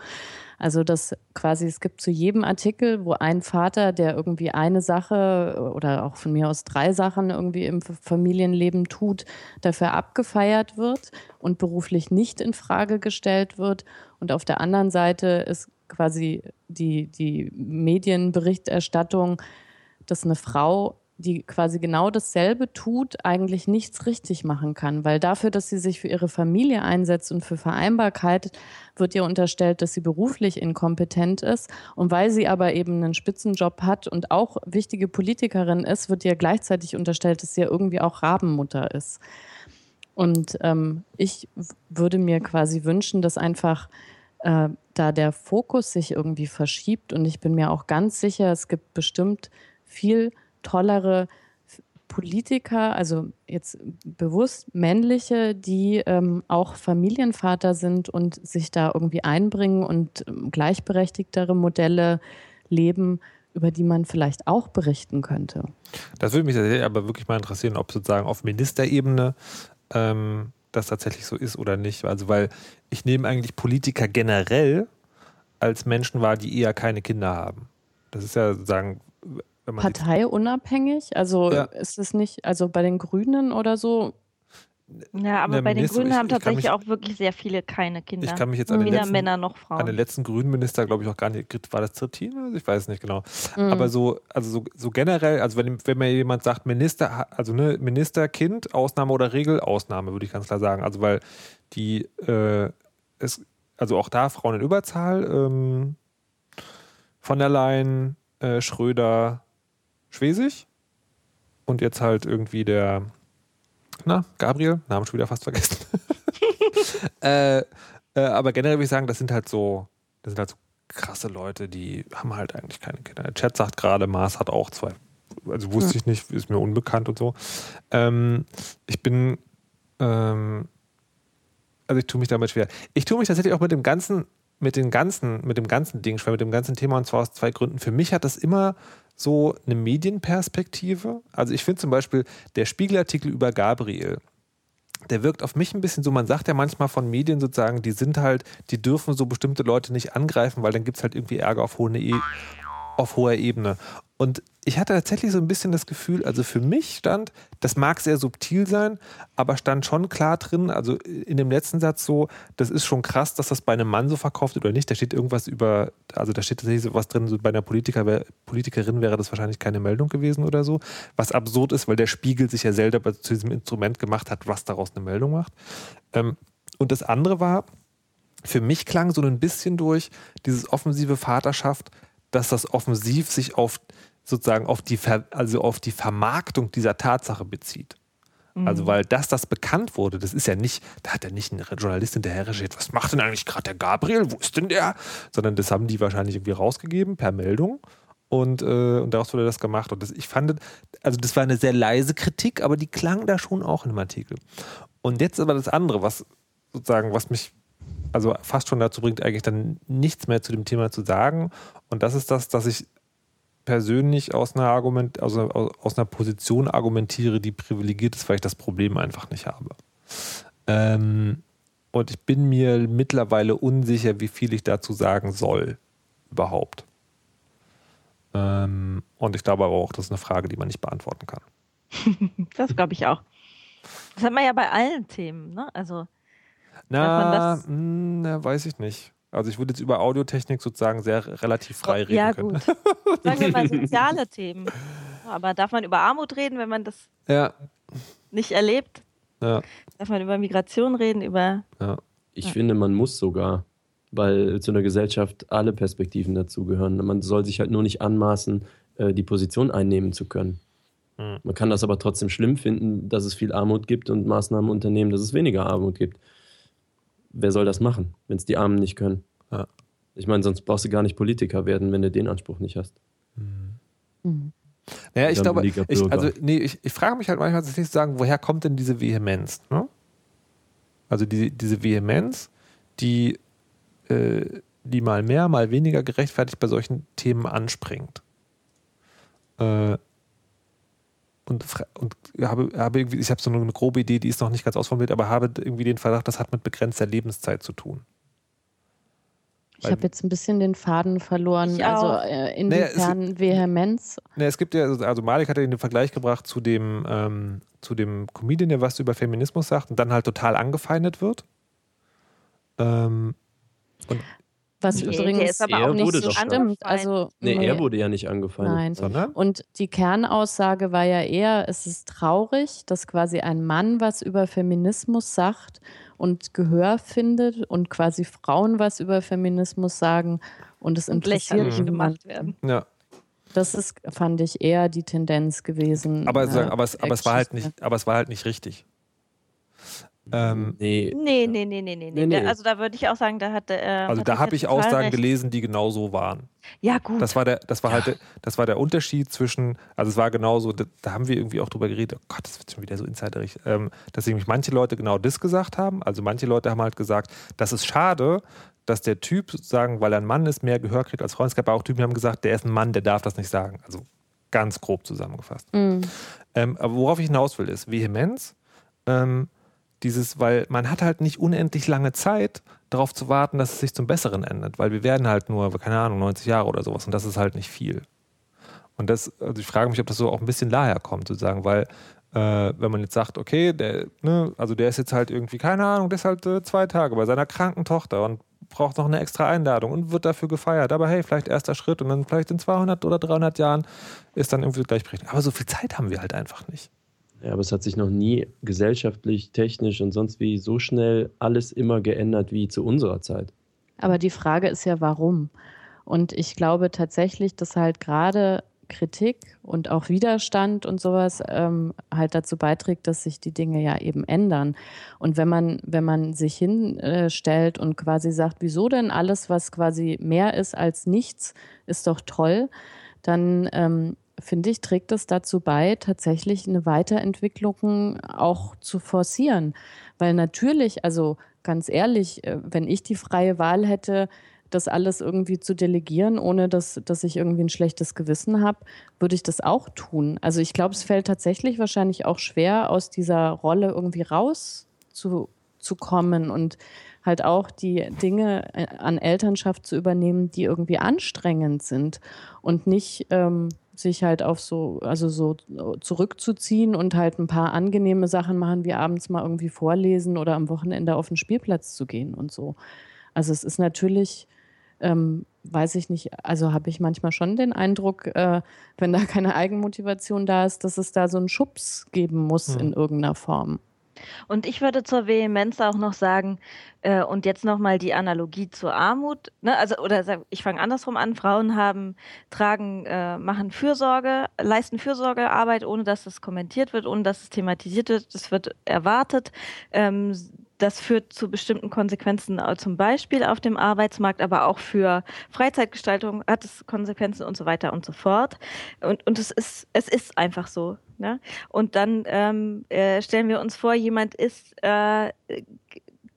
Also das quasi, es gibt zu jedem Artikel, wo ein Vater, der irgendwie eine Sache oder auch von mir aus drei Sachen irgendwie im Familienleben tut, dafür abgefeiert wird und beruflich nicht in Frage gestellt wird. Und auf der anderen Seite ist quasi die, die Medienberichterstattung, dass eine Frau die quasi genau dasselbe tut, eigentlich nichts richtig machen kann. Weil dafür, dass sie sich für ihre Familie einsetzt und für Vereinbarkeit, wird ihr unterstellt, dass sie beruflich inkompetent ist. Und weil sie aber eben einen Spitzenjob hat und auch wichtige Politikerin ist, wird ihr gleichzeitig unterstellt, dass sie ja irgendwie auch Rabenmutter ist. Und ähm, ich würde mir quasi wünschen, dass einfach äh, da der Fokus sich irgendwie verschiebt. Und ich bin mir auch ganz sicher, es gibt bestimmt viel tollere Politiker, also jetzt bewusst männliche, die ähm, auch Familienvater sind und sich da irgendwie einbringen und ähm, gleichberechtigtere Modelle leben, über die man vielleicht auch berichten könnte. Das würde mich aber wirklich mal interessieren, ob sozusagen auf Ministerebene ähm, das tatsächlich so ist oder nicht. Also weil ich nehme eigentlich Politiker generell als Menschen wahr, die eher keine Kinder haben. Das ist ja sozusagen Parteiunabhängig? Also ja. ist es nicht, also bei den Grünen oder so? Ja, aber bei den Grünen haben tatsächlich mich, auch wirklich sehr viele keine Kinder. Ich kann mich jetzt an den, letzten, Männer noch Frauen. an den letzten Grünen Minister, glaube ich, auch gar nicht. War das Trittin? Ich weiß es nicht genau. Mhm. Aber so, also so, so, generell, also wenn, wenn mir jemand sagt, Minister, also ne, Ministerkind, Ausnahme oder Regel, Ausnahme, würde ich ganz klar sagen. Also weil die, äh, es, also auch da Frauen in Überzahl, ähm, von der Leyen, äh, Schröder, Schwesig und jetzt halt irgendwie der, na, Gabriel, Namen schon wieder fast vergessen. äh, äh, aber generell würde ich sagen, das sind halt so, das sind halt so krasse Leute, die haben halt eigentlich keine Kinder. Der Chat sagt gerade, Mars hat auch zwei. Also wusste ich nicht, ist mir unbekannt und so. Ähm, ich bin, ähm, also ich tue mich damit schwer. Ich tue mich tatsächlich auch mit dem ganzen, mit den ganzen, mit dem ganzen Ding mit dem ganzen Thema und zwar aus zwei Gründen. Für mich hat das immer so eine Medienperspektive. Also ich finde zum Beispiel der Spiegelartikel über Gabriel, der wirkt auf mich ein bisschen so, man sagt ja manchmal von Medien sozusagen, die sind halt, die dürfen so bestimmte Leute nicht angreifen, weil dann gibt es halt irgendwie Ärger auf, hohe e auf hoher Ebene. Und ich hatte tatsächlich so ein bisschen das Gefühl, also für mich stand, das mag sehr subtil sein, aber stand schon klar drin, also in dem letzten Satz so, das ist schon krass, dass das bei einem Mann so verkauft oder nicht. Da steht irgendwas über, also da steht tatsächlich so was drin, so bei einer Politiker, Politikerin wäre das wahrscheinlich keine Meldung gewesen oder so. Was absurd ist, weil der Spiegel sich ja selber zu diesem Instrument gemacht hat, was daraus eine Meldung macht. Ähm, und das andere war, für mich klang so ein bisschen durch dieses offensive Vaterschaft, dass das offensiv sich auf sozusagen auf die, Ver also auf die Vermarktung dieser Tatsache bezieht. Also, weil das, das bekannt wurde, das ist ja nicht, da hat ja nicht ein Journalist hinterher recherchiert, was macht denn eigentlich gerade der Gabriel, wo ist denn der? Sondern das haben die wahrscheinlich irgendwie rausgegeben per Meldung. Und, äh, und daraus wurde das gemacht. Und das, ich fand, also das war eine sehr leise Kritik, aber die klang da schon auch in dem Artikel. Und jetzt aber das andere, was sozusagen, was mich also fast schon dazu bringt, eigentlich dann nichts mehr zu dem Thema zu sagen. Und das ist das, dass ich persönlich aus einer, Argument, also aus einer Position argumentiere, die privilegiert ist, weil ich das Problem einfach nicht habe. Ähm, und ich bin mir mittlerweile unsicher, wie viel ich dazu sagen soll, überhaupt. Ähm, und ich glaube aber auch, das ist eine Frage, die man nicht beantworten kann. das glaube ich auch. Das hat man ja bei allen Themen, ne? Also. Na, hm, na, weiß ich nicht. Also ich würde jetzt über Audiotechnik sozusagen sehr relativ frei reden ja, können. Gut. Sagen wir mal soziale Themen. Aber darf man über Armut reden, wenn man das ja. nicht erlebt? Ja. Darf man über Migration reden, über. Ja. Ich ja. finde, man muss sogar, weil zu einer Gesellschaft alle Perspektiven dazugehören. Man soll sich halt nur nicht anmaßen, äh, die Position einnehmen zu können. Hm. Man kann das aber trotzdem schlimm finden, dass es viel Armut gibt und Maßnahmen unternehmen, dass es weniger Armut gibt wer soll das machen, wenn es die Armen nicht können? Ja. Ich meine, sonst brauchst du gar nicht Politiker werden, wenn du den Anspruch nicht hast. Mhm. Mhm. Naja, ich glaube, ich, also, nee, ich, ich frage mich halt manchmal, ich nicht sagen, woher kommt denn diese Vehemenz? Ne? Also die, diese Vehemenz, die, äh, die mal mehr, mal weniger gerechtfertigt bei solchen Themen anspringt. Äh, und, und habe, habe irgendwie, ich habe so eine grobe Idee, die ist noch nicht ganz ausformuliert, aber habe irgendwie den Verdacht, das hat mit begrenzter Lebenszeit zu tun. Ich habe jetzt ein bisschen den Faden verloren. Also äh, inwiefern naja, Vehemenz? Naja, es gibt ja, also Malik hat ja den Vergleich gebracht zu dem, ähm, zu dem Comedian, der was über Feminismus sagt und dann halt total angefeindet wird. Ähm, und was nee, übrigens auch nicht so stimmt. Also, nee, nee, er wurde ja nicht angefeindet. Nein. Sondern? Und die Kernaussage war ja eher, es ist traurig, dass quasi ein Mann was über Feminismus sagt und Gehör findet und quasi Frauen was über Feminismus sagen und es interessiert und gemacht werden. Ja. Das ist, fand ich, eher die Tendenz gewesen. Aber, äh, aber, es, aber, es, war halt nicht, aber es war halt nicht richtig. Ähm, nee. Nee, nee, nee, nee, nee, nee. Also da würde ich auch sagen, da hat äh, Also da habe ich Aussagen recht. gelesen, die genau so waren. Ja, gut. Das war der, das war ja. halt, das war der Unterschied zwischen, also es war genauso, da, da, haben wir irgendwie auch drüber geredet, oh Gott, das wird schon wieder so insiderig, ähm, dass nämlich manche Leute genau das gesagt haben. Also manche Leute haben halt gesagt, das ist schade, dass der Typ sozusagen, weil er ein Mann ist, mehr Gehör kriegt als Frauen. Es gab auch Typen, die haben gesagt, der ist ein Mann, der darf das nicht sagen. Also ganz grob zusammengefasst. Mhm. Ähm, aber worauf ich hinaus will, ist Vehemenz. Ähm, dieses, weil man hat halt nicht unendlich lange Zeit, darauf zu warten, dass es sich zum Besseren ändert, weil wir werden halt nur, keine Ahnung, 90 Jahre oder sowas und das ist halt nicht viel. Und das, also ich frage mich, ob das so auch ein bisschen daher kommt, sozusagen, weil äh, wenn man jetzt sagt, okay, der, ne, also der ist jetzt halt irgendwie, keine Ahnung, der ist halt äh, zwei Tage bei seiner kranken Tochter und braucht noch eine extra Einladung und wird dafür gefeiert. Aber hey, vielleicht erster Schritt und dann vielleicht in 200 oder 300 Jahren ist dann irgendwie gleichberechtigt. Aber so viel Zeit haben wir halt einfach nicht. Ja, aber es hat sich noch nie gesellschaftlich, technisch und sonst wie so schnell alles immer geändert wie zu unserer Zeit. Aber die Frage ist ja, warum? Und ich glaube tatsächlich, dass halt gerade Kritik und auch Widerstand und sowas ähm, halt dazu beiträgt, dass sich die Dinge ja eben ändern. Und wenn man, wenn man sich hinstellt und quasi sagt, wieso denn alles, was quasi mehr ist als nichts, ist doch toll, dann ähm, finde ich, trägt es dazu bei, tatsächlich eine Weiterentwicklung auch zu forcieren. Weil natürlich, also ganz ehrlich, äh, wenn ich die freie Wahl hätte, das alles irgendwie zu delegieren, ohne dass, dass ich irgendwie ein schlechtes Gewissen habe, würde ich das auch tun. Also ich glaube, es fällt tatsächlich wahrscheinlich auch schwer, aus dieser Rolle irgendwie rauszukommen und halt auch die Dinge äh, an Elternschaft zu übernehmen, die irgendwie anstrengend sind und nicht ähm, sich halt auf so, also so zurückzuziehen und halt ein paar angenehme Sachen machen, wie abends mal irgendwie vorlesen oder am Wochenende auf den Spielplatz zu gehen und so. Also es ist natürlich ähm, weiß ich nicht, also habe ich manchmal schon den Eindruck, äh, wenn da keine Eigenmotivation da ist, dass es da so einen Schubs geben muss mhm. in irgendeiner Form. Und ich würde zur Vehemenz auch noch sagen, äh, und jetzt nochmal die Analogie zur Armut, ne? also, oder ich fange andersrum an, Frauen haben, tragen, äh, machen Fürsorge, leisten Fürsorgearbeit, ohne dass das kommentiert wird, ohne dass es thematisiert wird, das wird erwartet. Ähm, das führt zu bestimmten Konsequenzen, äh, zum Beispiel auf dem Arbeitsmarkt, aber auch für Freizeitgestaltung hat es Konsequenzen und so weiter und so fort. Und, und es, ist, es ist einfach so. Ne? Und dann ähm, äh, stellen wir uns vor, jemand ist äh,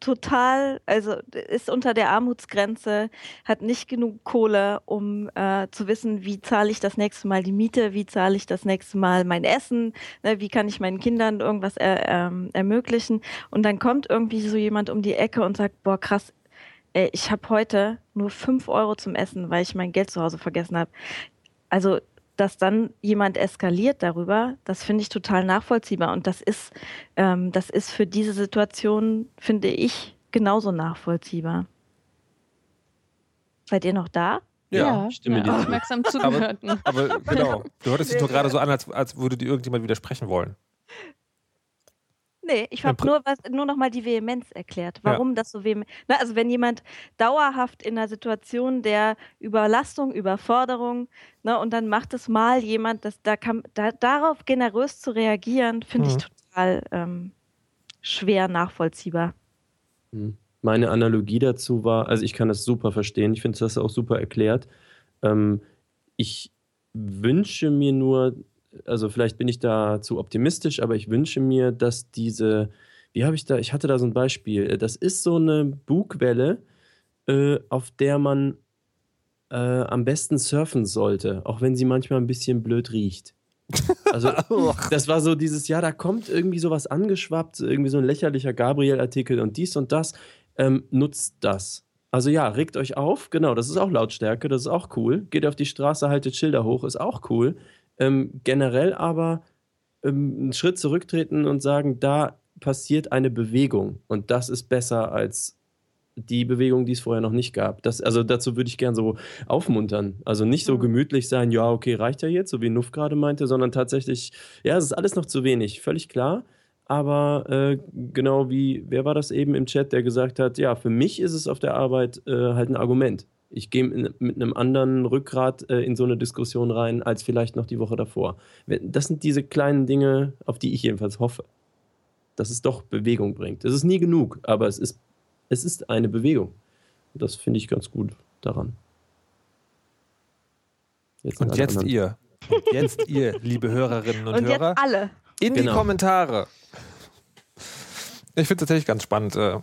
total, also ist unter der Armutsgrenze, hat nicht genug Kohle, um äh, zu wissen, wie zahle ich das nächste Mal die Miete, wie zahle ich das nächste Mal mein Essen, ne, wie kann ich meinen Kindern irgendwas er, ähm, ermöglichen. Und dann kommt irgendwie so jemand um die Ecke und sagt, boah, krass, ich habe heute nur fünf Euro zum Essen, weil ich mein Geld zu Hause vergessen habe. Also dass dann jemand eskaliert darüber, das finde ich total nachvollziehbar. Und das ist, ähm, das ist für diese Situation, finde ich, genauso nachvollziehbar. Seid ihr noch da? Ja, ja stimme ja, aufmerksam zugehört. Aber, aber genau, du hörtest dich nur gerade so an, als, als würde dir irgendjemand widersprechen wollen. Nee, ich habe nur, nur noch mal die Vehemenz erklärt, warum ja. das so vehement. Na, also wenn jemand dauerhaft in einer Situation der Überlastung, Überforderung, ne, und dann macht es mal jemand, das, da kann, da, darauf generös zu reagieren, finde mhm. ich total ähm, schwer nachvollziehbar. Mhm. Meine Analogie dazu war, also ich kann das super verstehen, ich finde das auch super erklärt. Ähm, ich wünsche mir nur, also vielleicht bin ich da zu optimistisch, aber ich wünsche mir, dass diese, wie habe ich da, ich hatte da so ein Beispiel, das ist so eine Bugwelle, äh, auf der man äh, am besten surfen sollte, auch wenn sie manchmal ein bisschen blöd riecht. Also, das war so dieses, ja, da kommt irgendwie sowas angeschwappt, irgendwie so ein lächerlicher Gabriel-Artikel und dies und das. Ähm, nutzt das. Also ja, regt euch auf, genau, das ist auch Lautstärke, das ist auch cool. Geht auf die Straße, haltet Schilder hoch, ist auch cool. Ähm, generell aber ähm, einen Schritt zurücktreten und sagen, da passiert eine Bewegung und das ist besser als die Bewegung, die es vorher noch nicht gab. Das, also dazu würde ich gern so aufmuntern. Also nicht so mhm. gemütlich sein, ja, okay, reicht ja jetzt, so wie Nuff gerade meinte, sondern tatsächlich, ja, es ist alles noch zu wenig, völlig klar. Aber äh, genau wie, wer war das eben im Chat, der gesagt hat, ja, für mich ist es auf der Arbeit äh, halt ein Argument. Ich gehe mit einem anderen Rückgrat äh, in so eine Diskussion rein, als vielleicht noch die Woche davor. Das sind diese kleinen Dinge, auf die ich jedenfalls hoffe. Dass es doch Bewegung bringt. Es ist nie genug, aber es ist, es ist eine Bewegung. Und das finde ich ganz gut daran. Jetzt und jetzt anderen. ihr. Und jetzt ihr, liebe Hörerinnen und, und Hörer. Jetzt alle. In genau. die Kommentare. Ich finde es tatsächlich ganz spannend, äh,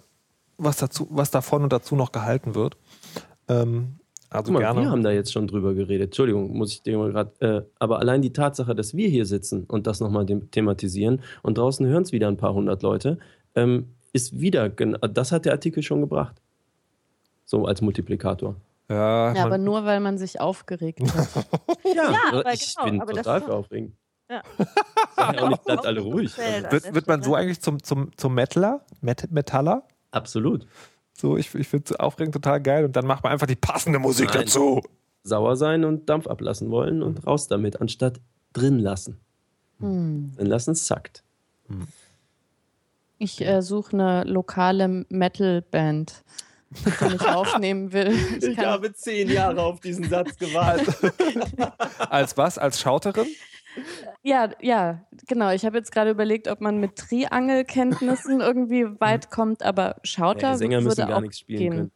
was, dazu, was davon und dazu noch gehalten wird. Ähm, also mal, gerne. Wir haben da jetzt schon drüber geredet. Entschuldigung, muss ich dir mal gerade. Äh, aber allein die Tatsache, dass wir hier sitzen und das nochmal thematisieren und draußen hören es wieder ein paar hundert Leute, ähm, ist wieder. Das hat der Artikel schon gebracht. So als Multiplikator. Ja, ja aber nur weil man sich aufgeregt hat. ja, ja aber ich genau, bin aber total für aufregend. Ja. ja auch nicht, alle ruhig. Wird, wird man so eigentlich zum, zum, zum Metaller? Met Metaller? Absolut. So, ich, ich finde es aufregend total geil und dann macht man einfach die passende Musik Nein. dazu. Sauer sein und Dampf ablassen wollen und raus damit, anstatt drin lassen. Hm. Drin lassen zackt. Hm. Ich äh, suche eine lokale Metal-Band, die ich aufnehmen will. Ich, ich habe zehn Jahre auf diesen Satz gewartet. Als was? Als Schauterin? Ja, ja, genau. Ich habe jetzt gerade überlegt, ob man mit Triangelkenntnissen irgendwie weit kommt, aber Schauter ja, Sänger müssen gar nichts spielen gehen. können.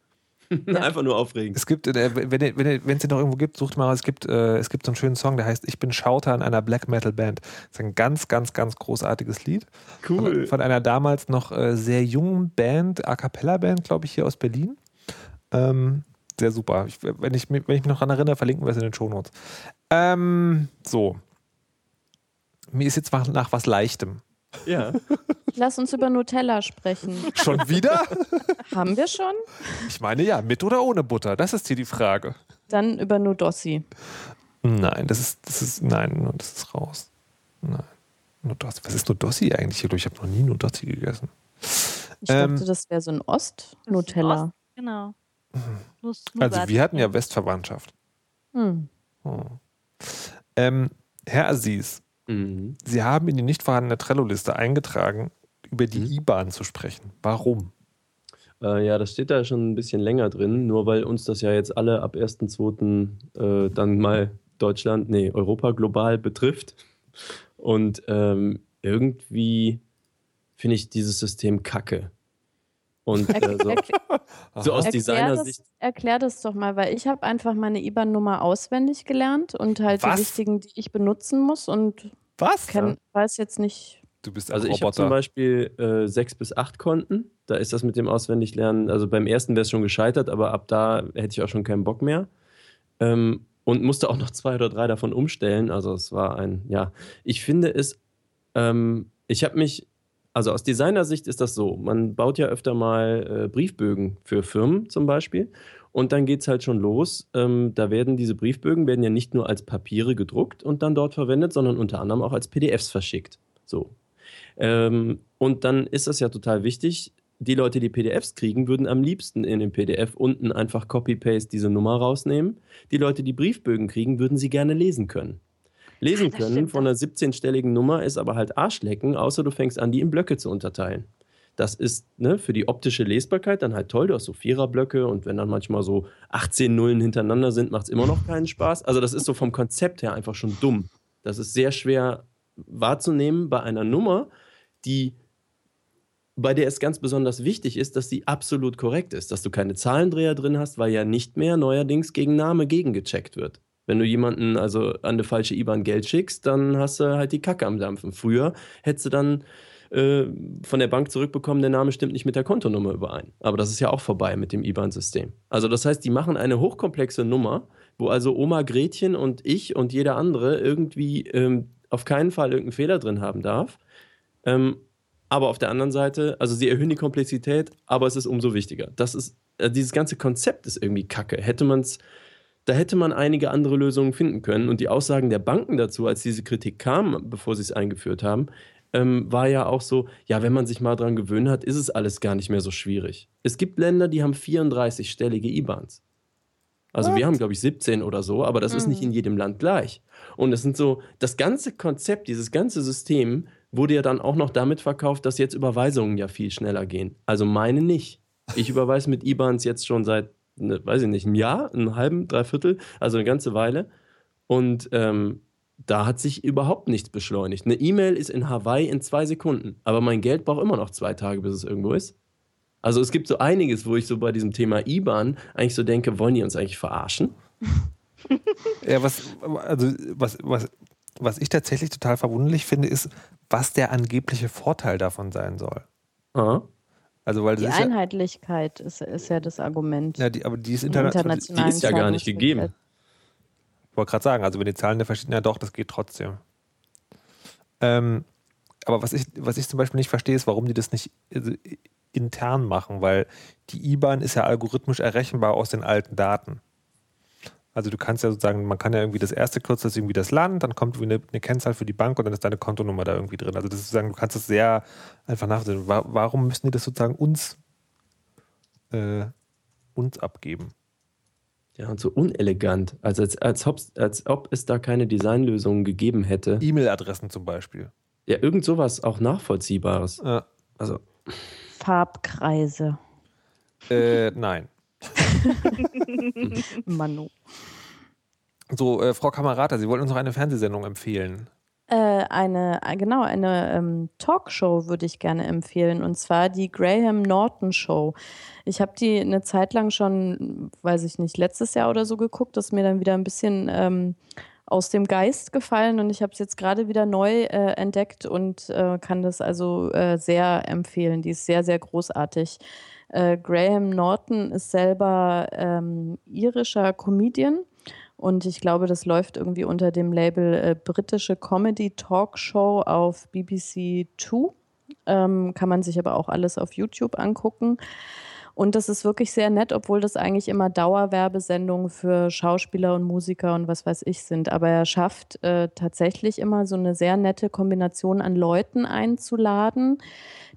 Ja. Einfach nur aufregen. Es gibt, äh, wenn, wenn, wenn es den noch irgendwo gibt, sucht mal, es gibt, äh, es gibt so einen schönen Song, der heißt Ich bin Schauter in einer Black Metal Band. Das ist ein ganz, ganz, ganz großartiges Lied. Cool. Von, von einer damals noch äh, sehr jungen Band, A Cappella Band, glaube ich, hier aus Berlin. Ähm, Sehr super. Ich, wenn, ich, wenn ich mich noch daran erinnere, verlinken wir es in den Shownotes. Ähm, so. Mir ist jetzt nach was Leichtem. Ja. Lass uns über Nutella sprechen. Schon wieder? Haben wir schon? Ich meine ja, mit oder ohne Butter. Das ist hier die Frage. Dann über Nudossi. Nein, das ist, das ist, nein, das ist raus. Nein. Nudossi. Was ist Nudossi eigentlich? Ich habe noch nie Nudossi gegessen. Ich ähm, dachte, das wäre so ein Ost-Nutella. Ost, genau. Also wir hatten ja Westverwandtschaft. Hm. Oh. Ähm, Herr Aziz, mhm. Sie haben in die nicht vorhandene Trello-Liste eingetragen, über die mhm. IBAN zu sprechen. Warum? Äh, ja, das steht da schon ein bisschen länger drin, nur weil uns das ja jetzt alle ab 1.2. Äh, dann mal Deutschland, nee, Europa global betrifft. Und ähm, irgendwie finde ich dieses System kacke. Und äh, so, so aus Designer-Sicht. Erklär das doch mal, weil ich habe einfach meine IBAN-Nummer auswendig gelernt und halt Was? die wichtigen, die ich benutzen muss und Was? Kenn, weiß jetzt nicht. Du bist ein also ich habe zum Beispiel äh, sechs bis acht Konten. Da ist das mit dem Auswendiglernen, also beim ersten wäre es schon gescheitert, aber ab da hätte ich auch schon keinen Bock mehr. Ähm, und musste auch noch zwei oder drei davon umstellen. Also es war ein, ja, ich finde es, ähm, ich habe mich also aus Designersicht ist das so. Man baut ja öfter mal äh, Briefbögen für Firmen zum Beispiel. Und dann geht es halt schon los. Ähm, da werden diese Briefbögen werden ja nicht nur als Papiere gedruckt und dann dort verwendet, sondern unter anderem auch als PDFs verschickt. So. Ähm, und dann ist das ja total wichtig. Die Leute, die PDFs kriegen, würden am liebsten in dem PDF unten einfach Copy-Paste diese Nummer rausnehmen. Die Leute, die Briefbögen kriegen, würden sie gerne lesen können lesen ja, können von einer 17-stelligen Nummer, ist aber halt Arschlecken, außer du fängst an, die in Blöcke zu unterteilen. Das ist ne, für die optische Lesbarkeit dann halt toll. Du hast so Viererblöcke und wenn dann manchmal so 18 Nullen hintereinander sind, macht es immer noch keinen Spaß. Also, das ist so vom Konzept her einfach schon dumm. Das ist sehr schwer wahrzunehmen bei einer Nummer, die bei der es ganz besonders wichtig ist, dass sie absolut korrekt ist, dass du keine Zahlendreher drin hast, weil ja nicht mehr neuerdings gegen Name gegengecheckt wird. Wenn du jemanden also an eine falsche IBAN Geld schickst, dann hast du halt die Kacke am Dampfen. Früher hättest du dann äh, von der Bank zurückbekommen, der Name stimmt nicht mit der Kontonummer überein. Aber das ist ja auch vorbei mit dem IBAN-System. Also das heißt, die machen eine hochkomplexe Nummer, wo also Oma Gretchen und ich und jeder andere irgendwie ähm, auf keinen Fall irgendeinen Fehler drin haben darf. Ähm, aber auf der anderen Seite, also sie erhöhen die Komplexität, aber es ist umso wichtiger. Das ist, äh, dieses ganze Konzept ist irgendwie kacke. Hätte man es da hätte man einige andere Lösungen finden können. Und die Aussagen der Banken dazu, als diese Kritik kam, bevor sie es eingeführt haben, ähm, war ja auch so, ja, wenn man sich mal dran gewöhnt hat, ist es alles gar nicht mehr so schwierig. Es gibt Länder, die haben 34-stellige IBANs. Also What? wir haben, glaube ich, 17 oder so, aber das mhm. ist nicht hm. in jedem Land gleich. Und es sind so, das ganze Konzept, dieses ganze System wurde ja dann auch noch damit verkauft, dass jetzt Überweisungen ja viel schneller gehen. Also meine nicht. Ich überweise mit IBANs jetzt schon seit eine, weiß ich nicht, ein Jahr, einen halben, dreiviertel, also eine ganze Weile. Und ähm, da hat sich überhaupt nichts beschleunigt. Eine E-Mail ist in Hawaii in zwei Sekunden, aber mein Geld braucht immer noch zwei Tage, bis es irgendwo ist. Also es gibt so einiges, wo ich so bei diesem Thema IBAN eigentlich so denke, wollen die uns eigentlich verarschen? ja, was, also was, was, was ich tatsächlich total verwunderlich finde, ist, was der angebliche Vorteil davon sein soll. Aha. Also, weil die ist Einheitlichkeit ja, ist, ist, ja das Argument. Ja, die, aber die ist international. Die ist ja gar nicht gegeben. Ich wollte gerade sagen, also wenn die Zahlen der verschiedenen, ja doch, das geht trotzdem. Ähm, aber was ich, was ich zum Beispiel nicht verstehe, ist, warum die das nicht also, intern machen, weil die IBAN ist ja algorithmisch errechenbar aus den alten Daten. Also du kannst ja sozusagen, man kann ja irgendwie das erste Kürzel ist irgendwie das Land, dann kommt irgendwie eine, eine, Kennzahl für die Bank und dann ist deine Kontonummer da irgendwie drin. Also das ist sozusagen, du kannst das sehr einfach nachsehen. Warum müssen die das sozusagen uns, äh, uns abgeben? Ja, und so unelegant. Also als, als, ob, als ob es da keine Designlösungen gegeben hätte. E-Mail-Adressen zum Beispiel. Ja, irgend sowas auch Nachvollziehbares. Ja. Also. Farbkreise. Äh, nein. Manu. So, äh, Frau Kamerata, Sie wollten uns noch eine Fernsehsendung empfehlen. Äh, eine, äh, genau, eine ähm, Talkshow würde ich gerne empfehlen und zwar die Graham Norton Show. Ich habe die eine Zeit lang schon, weiß ich nicht, letztes Jahr oder so geguckt, das ist mir dann wieder ein bisschen ähm, aus dem Geist gefallen und ich habe es jetzt gerade wieder neu äh, entdeckt und äh, kann das also äh, sehr empfehlen. Die ist sehr, sehr großartig. Äh, Graham Norton ist selber ähm, irischer Comedian und ich glaube, das läuft irgendwie unter dem Label äh, britische Comedy Talkshow auf BBC Two. Ähm, kann man sich aber auch alles auf YouTube angucken. Und das ist wirklich sehr nett, obwohl das eigentlich immer Dauerwerbesendungen für Schauspieler und Musiker und was weiß ich sind. Aber er schafft äh, tatsächlich immer so eine sehr nette Kombination an Leuten einzuladen,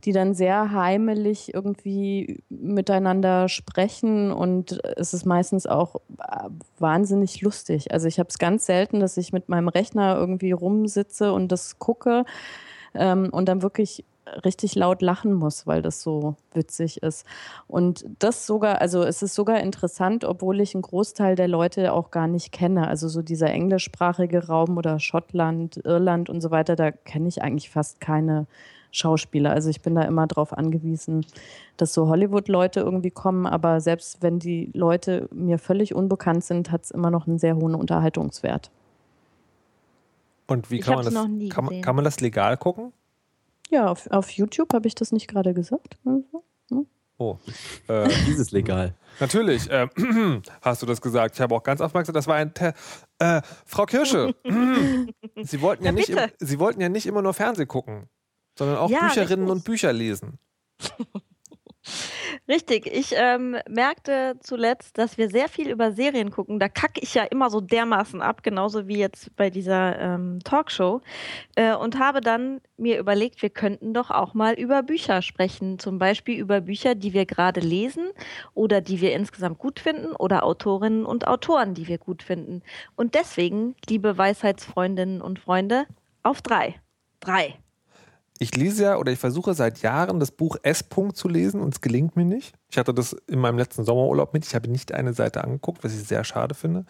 die dann sehr heimelig irgendwie miteinander sprechen. Und es ist meistens auch äh, wahnsinnig lustig. Also ich habe es ganz selten, dass ich mit meinem Rechner irgendwie rumsitze und das gucke ähm, und dann wirklich richtig laut lachen muss, weil das so witzig ist. Und das sogar, also es ist sogar interessant, obwohl ich einen Großteil der Leute auch gar nicht kenne. Also so dieser englischsprachige Raum oder Schottland, Irland und so weiter, da kenne ich eigentlich fast keine Schauspieler. Also ich bin da immer darauf angewiesen, dass so Hollywood-Leute irgendwie kommen. Aber selbst wenn die Leute mir völlig unbekannt sind, hat es immer noch einen sehr hohen Unterhaltungswert. Und wie kann man das? Kann, kann man das legal gucken? Ja, auf, auf YouTube habe ich das nicht gerade gesagt. Also, hm? Oh, äh, dieses legal. Natürlich äh, hast du das gesagt. Ich habe auch ganz aufmerksam, das war ein Te äh, Frau Kirsche. Sie wollten ja, nicht, Sie wollten ja nicht immer nur Fernsehen gucken, sondern auch ja, Bücherinnen richtig. und Bücher lesen. Richtig, ich ähm, merkte zuletzt, dass wir sehr viel über Serien gucken. Da kacke ich ja immer so dermaßen ab, genauso wie jetzt bei dieser ähm, Talkshow. Äh, und habe dann mir überlegt, wir könnten doch auch mal über Bücher sprechen. Zum Beispiel über Bücher, die wir gerade lesen oder die wir insgesamt gut finden oder Autorinnen und Autoren, die wir gut finden. Und deswegen, liebe Weisheitsfreundinnen und Freunde, auf drei. Drei ich lese ja oder ich versuche seit Jahren das Buch S. -Punkt zu lesen und es gelingt mir nicht. Ich hatte das in meinem letzten Sommerurlaub mit. Ich habe nicht eine Seite angeguckt, was ich sehr schade finde.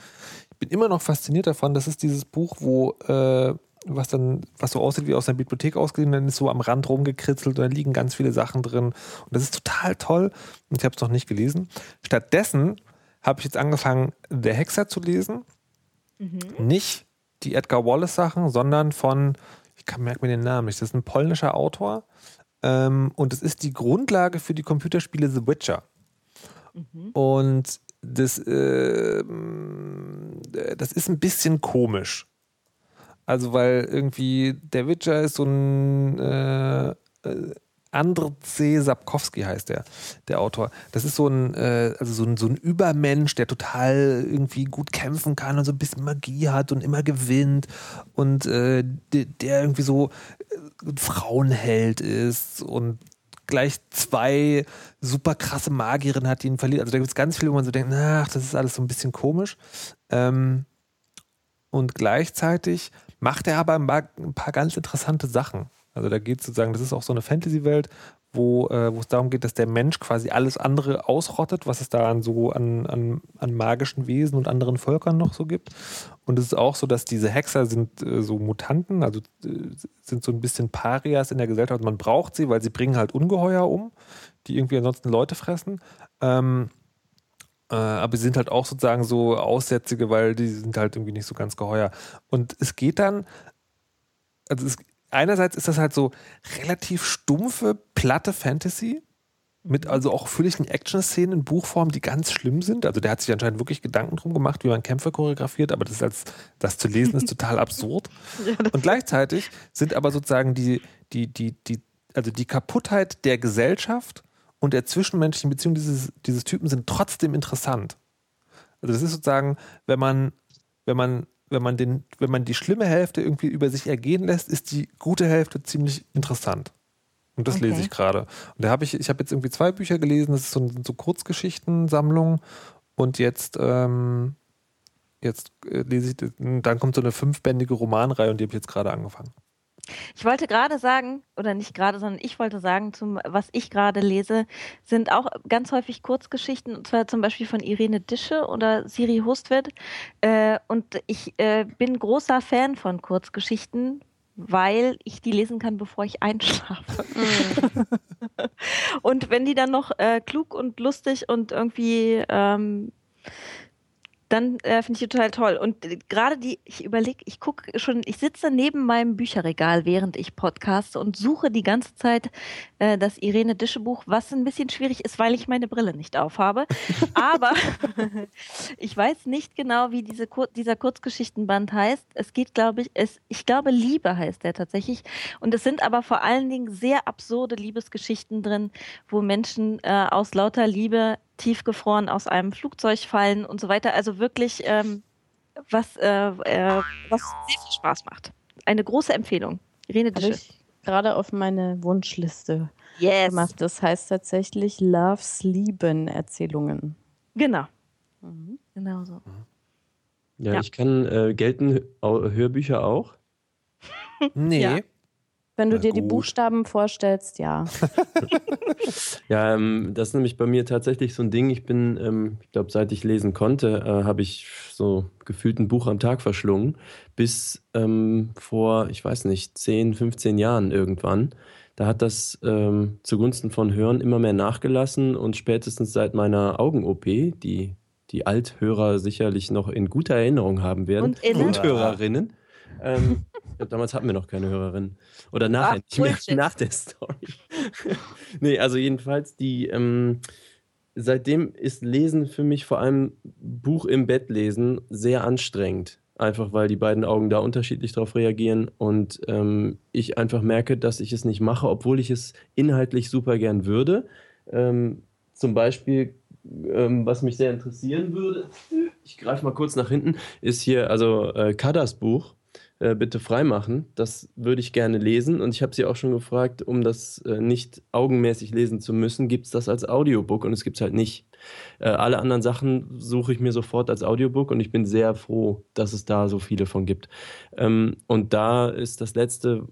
Ich bin immer noch fasziniert davon. Das ist dieses Buch, wo äh, was dann, was so aussieht wie aus einer Bibliothek ausgeliehen, dann ist so am Rand rumgekritzelt und da liegen ganz viele Sachen drin. Und das ist total toll. Und ich habe es noch nicht gelesen. Stattdessen habe ich jetzt angefangen, Der Hexer zu lesen. Mhm. Nicht die Edgar Wallace Sachen, sondern von ich merke mir den Namen nicht. Das ist ein polnischer Autor. Ähm, und es ist die Grundlage für die Computerspiele The Witcher. Mhm. Und das, äh, das ist ein bisschen komisch. Also, weil irgendwie der Witcher ist so ein äh, äh Andrzej Sapkowski heißt der, der Autor. Das ist so ein, äh, also so ein, so ein Übermensch, der total irgendwie gut kämpfen kann und so ein bisschen Magie hat und immer gewinnt und äh, der, irgendwie so äh, ein Frauenheld ist und gleich zwei super krasse Magierinnen hat, die ihn verliert. Also da gibt es ganz viel, wo man so denkt, ach, das ist alles so ein bisschen komisch. Ähm, und gleichzeitig macht er aber ein paar ganz interessante Sachen. Also da geht es sozusagen, das ist auch so eine Fantasy-Welt, wo, äh, wo es darum geht, dass der Mensch quasi alles andere ausrottet, was es da an so an, an, an magischen Wesen und anderen Völkern noch so gibt. Und es ist auch so, dass diese Hexer sind äh, so Mutanten, also äh, sind so ein bisschen Parias in der Gesellschaft. Man braucht sie, weil sie bringen halt Ungeheuer um, die irgendwie ansonsten Leute fressen. Ähm, äh, aber sie sind halt auch sozusagen so Aussätzige, weil die sind halt irgendwie nicht so ganz geheuer. Und es geht dann, also es, einerseits ist das halt so relativ stumpfe, platte Fantasy mit also auch völligen Action-Szenen in Buchform, die ganz schlimm sind. Also der hat sich anscheinend wirklich Gedanken drum gemacht, wie man Kämpfe choreografiert, aber das, als, das zu lesen ist total absurd. ja, und gleichzeitig sind aber sozusagen die, die, die, die, also die Kaputtheit der Gesellschaft und der zwischenmenschlichen Beziehung dieses, dieses Typen sind trotzdem interessant. Also das ist sozusagen, wenn man, wenn man wenn man, den, wenn man die schlimme Hälfte irgendwie über sich ergehen lässt, ist die gute Hälfte ziemlich interessant. Und das okay. lese ich gerade. Und da habe ich, ich habe jetzt irgendwie zwei Bücher gelesen, das ist so, so Kurzgeschichtensammlung. Und jetzt, ähm, jetzt äh, lese ich, dann kommt so eine fünfbändige Romanreihe und die habe ich jetzt gerade angefangen. Ich wollte gerade sagen, oder nicht gerade, sondern ich wollte sagen, zum, was ich gerade lese, sind auch ganz häufig Kurzgeschichten, und zwar zum Beispiel von Irene Dische oder Siri Hustvedt. Äh, und ich äh, bin großer Fan von Kurzgeschichten, weil ich die lesen kann, bevor ich einschlafe. Mhm. und wenn die dann noch äh, klug und lustig und irgendwie ähm, dann äh, finde ich total toll. Und äh, gerade die, ich überlege, ich gucke schon, ich sitze neben meinem Bücherregal, während ich podcaste und suche die ganze Zeit äh, das Irene Dische Buch, was ein bisschen schwierig ist, weil ich meine Brille nicht aufhabe. Aber ich weiß nicht genau, wie diese, dieser Kurzgeschichtenband heißt. Es geht, glaube ich, es, ich glaube, Liebe heißt der tatsächlich. Und es sind aber vor allen Dingen sehr absurde Liebesgeschichten drin, wo Menschen äh, aus lauter Liebe tiefgefroren aus einem Flugzeug fallen und so weiter. Also wirklich ähm, was, äh, äh, was sehr viel Spaß macht. Eine große Empfehlung. Irene Dische. ich gerade auf meine Wunschliste yes. gemacht. Das heißt tatsächlich Loves Lieben Erzählungen. Genau. Mhm. Genau so. Ja, ja. ich kann äh, gelten Hörbücher auch. Nee. Ja. Wenn du Na dir gut. die Buchstaben vorstellst, ja. ja, ähm, das ist nämlich bei mir tatsächlich so ein Ding. Ich bin, ähm, ich glaube, seit ich lesen konnte, äh, habe ich so gefühlt ein Buch am Tag verschlungen. Bis ähm, vor, ich weiß nicht, 10, 15 Jahren irgendwann. Da hat das ähm, zugunsten von Hören immer mehr nachgelassen und spätestens seit meiner Augen-OP, die die Althörer sicherlich noch in guter Erinnerung haben werden. Und, und Hörerinnen. Ähm, damals hatten wir noch keine Hörerinnen. Oder nachher, Ach, nicht mehr, nach der Story. nee, also jedenfalls, die, ähm, seitdem ist Lesen für mich vor allem Buch im Bett lesen sehr anstrengend. Einfach weil die beiden Augen da unterschiedlich darauf reagieren und ähm, ich einfach merke, dass ich es nicht mache, obwohl ich es inhaltlich super gern würde. Ähm, zum Beispiel, ähm, was mich sehr interessieren würde, ich greife mal kurz nach hinten, ist hier also äh, Kadas Buch äh, bitte freimachen. Das würde ich gerne lesen. Und ich habe sie auch schon gefragt, um das äh, nicht augenmäßig lesen zu müssen, gibt es das als Audiobook und es gibt es halt nicht. Äh, alle anderen Sachen suche ich mir sofort als Audiobook und ich bin sehr froh, dass es da so viele von gibt. Ähm, und da ist das letzte,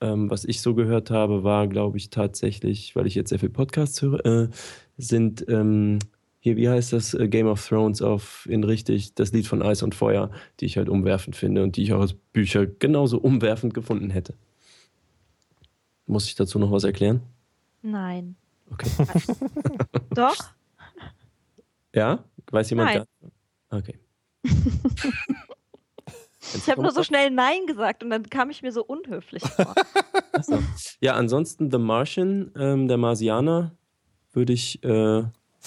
ähm, was ich so gehört habe, war, glaube ich, tatsächlich, weil ich jetzt sehr viel Podcasts höre, äh, sind ähm, hier, wie heißt das, äh, Game of Thrones auf in richtig, das Lied von Eis und Feuer, die ich halt umwerfend finde und die ich auch als Bücher genauso umwerfend gefunden hätte. Muss ich dazu noch was erklären? Nein. Okay. Doch? Ja? Weiß jemand? Nein. Gar? Okay. Ich habe nur so schnell Nein gesagt und dann kam ich mir so unhöflich vor. Ja, ansonsten The Martian, ähm, der Marsianer, würde ich äh,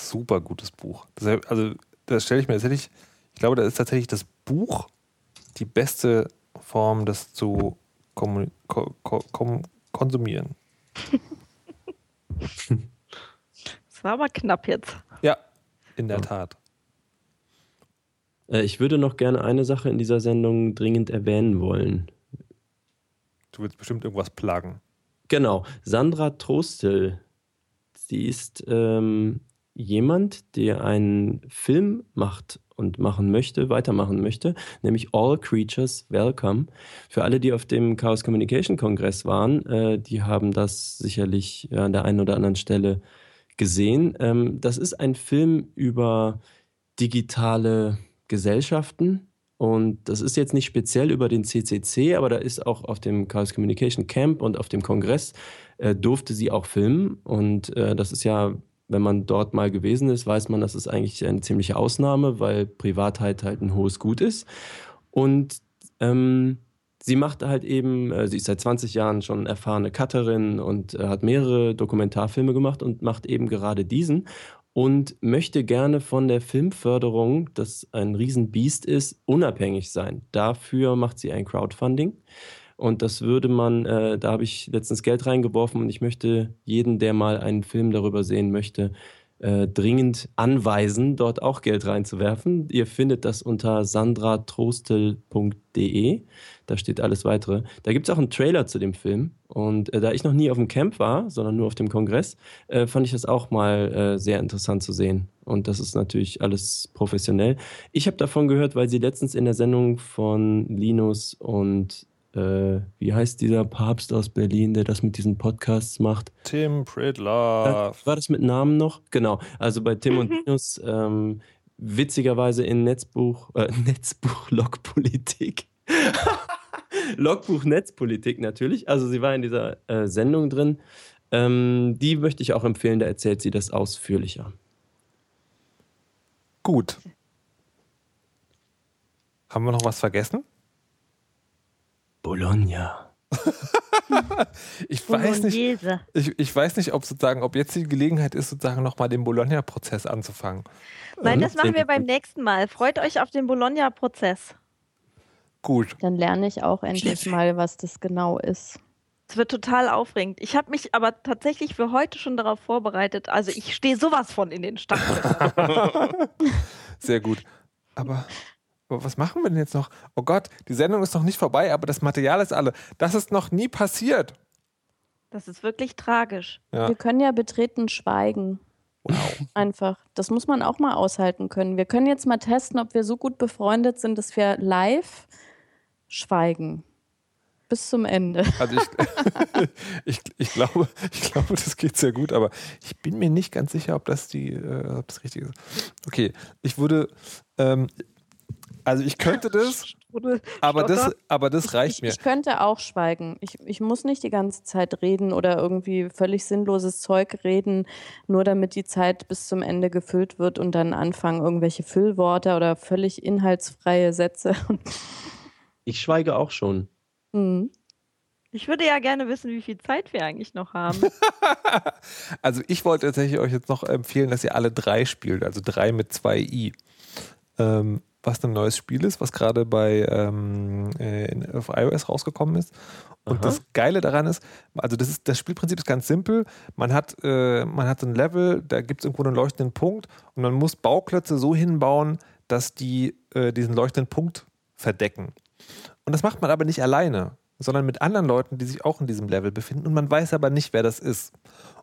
super gutes Buch. Das, also, das stelle ich mir tatsächlich, ich glaube, da ist tatsächlich das Buch die beste Form, das zu ko ko konsumieren. Das war aber knapp jetzt. Ja, in der Tat. Äh, ich würde noch gerne eine Sache in dieser Sendung dringend erwähnen wollen. Du willst bestimmt irgendwas plagen. Genau. Sandra Trostel. Sie ist ähm, jemand, der einen Film macht und machen möchte, weitermachen möchte, nämlich All Creatures Welcome. Für alle, die auf dem Chaos Communication Kongress waren, äh, die haben das sicherlich ja, an der einen oder anderen Stelle gesehen. Ähm, das ist ein Film über digitale Gesellschaften. Und das ist jetzt nicht speziell über den CCC, aber da ist auch auf dem Chaos Communication Camp und auf dem Kongress äh, durfte sie auch filmen. Und äh, das ist ja wenn man dort mal gewesen ist, weiß man, das ist eigentlich eine ziemliche Ausnahme, weil Privatheit halt ein hohes Gut ist. Und ähm, sie macht halt eben, äh, sie ist seit 20 Jahren schon erfahrene Cutterin und äh, hat mehrere Dokumentarfilme gemacht und macht eben gerade diesen und möchte gerne von der Filmförderung, das ein Riesenbiest ist, unabhängig sein. Dafür macht sie ein Crowdfunding. Und das würde man, äh, da habe ich letztens Geld reingeworfen und ich möchte jeden, der mal einen Film darüber sehen möchte, äh, dringend anweisen, dort auch Geld reinzuwerfen. Ihr findet das unter sandratrostel.de. Da steht alles weitere. Da gibt es auch einen Trailer zu dem Film. Und äh, da ich noch nie auf dem Camp war, sondern nur auf dem Kongress, äh, fand ich das auch mal äh, sehr interessant zu sehen. Und das ist natürlich alles professionell. Ich habe davon gehört, weil sie letztens in der Sendung von Linus und äh, wie heißt dieser Papst aus Berlin, der das mit diesen Podcasts macht? Tim Pridlove. War das mit Namen noch? Genau. Also bei Tim und Linus, ähm, witzigerweise in Netzbuch, äh, Netzbuch Logpolitik. Logbuch Netzpolitik natürlich. Also sie war in dieser äh, Sendung drin. Ähm, die möchte ich auch empfehlen, da erzählt sie das ausführlicher. Gut. Haben wir noch was vergessen? Bologna. ich, weiß nicht, ich, ich, weiß nicht, ob sozusagen, ob jetzt die Gelegenheit ist, sozusagen nochmal den Bologna-Prozess anzufangen. Nein, das machen wir beim nächsten Mal. Freut euch auf den Bologna-Prozess. Gut. Dann lerne ich auch endlich mal, was das genau ist. Es wird total aufregend. Ich habe mich aber tatsächlich für heute schon darauf vorbereitet. Also ich stehe sowas von in den Stacheln. Sehr gut. Aber was machen wir denn jetzt noch? Oh Gott, die Sendung ist noch nicht vorbei, aber das Material ist alle. Das ist noch nie passiert. Das ist wirklich tragisch. Ja. Wir können ja betreten schweigen. Wow. Einfach. Das muss man auch mal aushalten können. Wir können jetzt mal testen, ob wir so gut befreundet sind, dass wir live schweigen. Bis zum Ende. Also ich, ich, ich, glaube, ich glaube, das geht sehr gut, aber ich bin mir nicht ganz sicher, ob das die, äh, ob das richtig ist. Okay, ich würde, ähm, also ich könnte das, aber das, aber das reicht ich, mir. Ich könnte auch schweigen. Ich, ich muss nicht die ganze Zeit reden oder irgendwie völlig sinnloses Zeug reden, nur damit die Zeit bis zum Ende gefüllt wird und dann anfangen irgendwelche Füllworte oder völlig inhaltsfreie Sätze. Ich schweige auch schon. Mhm. Ich würde ja gerne wissen, wie viel Zeit wir eigentlich noch haben. also ich wollte tatsächlich euch jetzt noch empfehlen, dass ihr alle drei spielt, also drei mit zwei i. Ähm, was ein neues Spiel ist, was gerade bei ähm, äh, auf iOS rausgekommen ist. Und Aha. das Geile daran ist, also das ist das Spielprinzip ist ganz simpel. Man hat äh, man hat ein Level, da gibt es irgendwo einen leuchtenden Punkt und man muss Bauklötze so hinbauen, dass die äh, diesen leuchtenden Punkt verdecken. Und das macht man aber nicht alleine, sondern mit anderen Leuten, die sich auch in diesem Level befinden. Und man weiß aber nicht, wer das ist.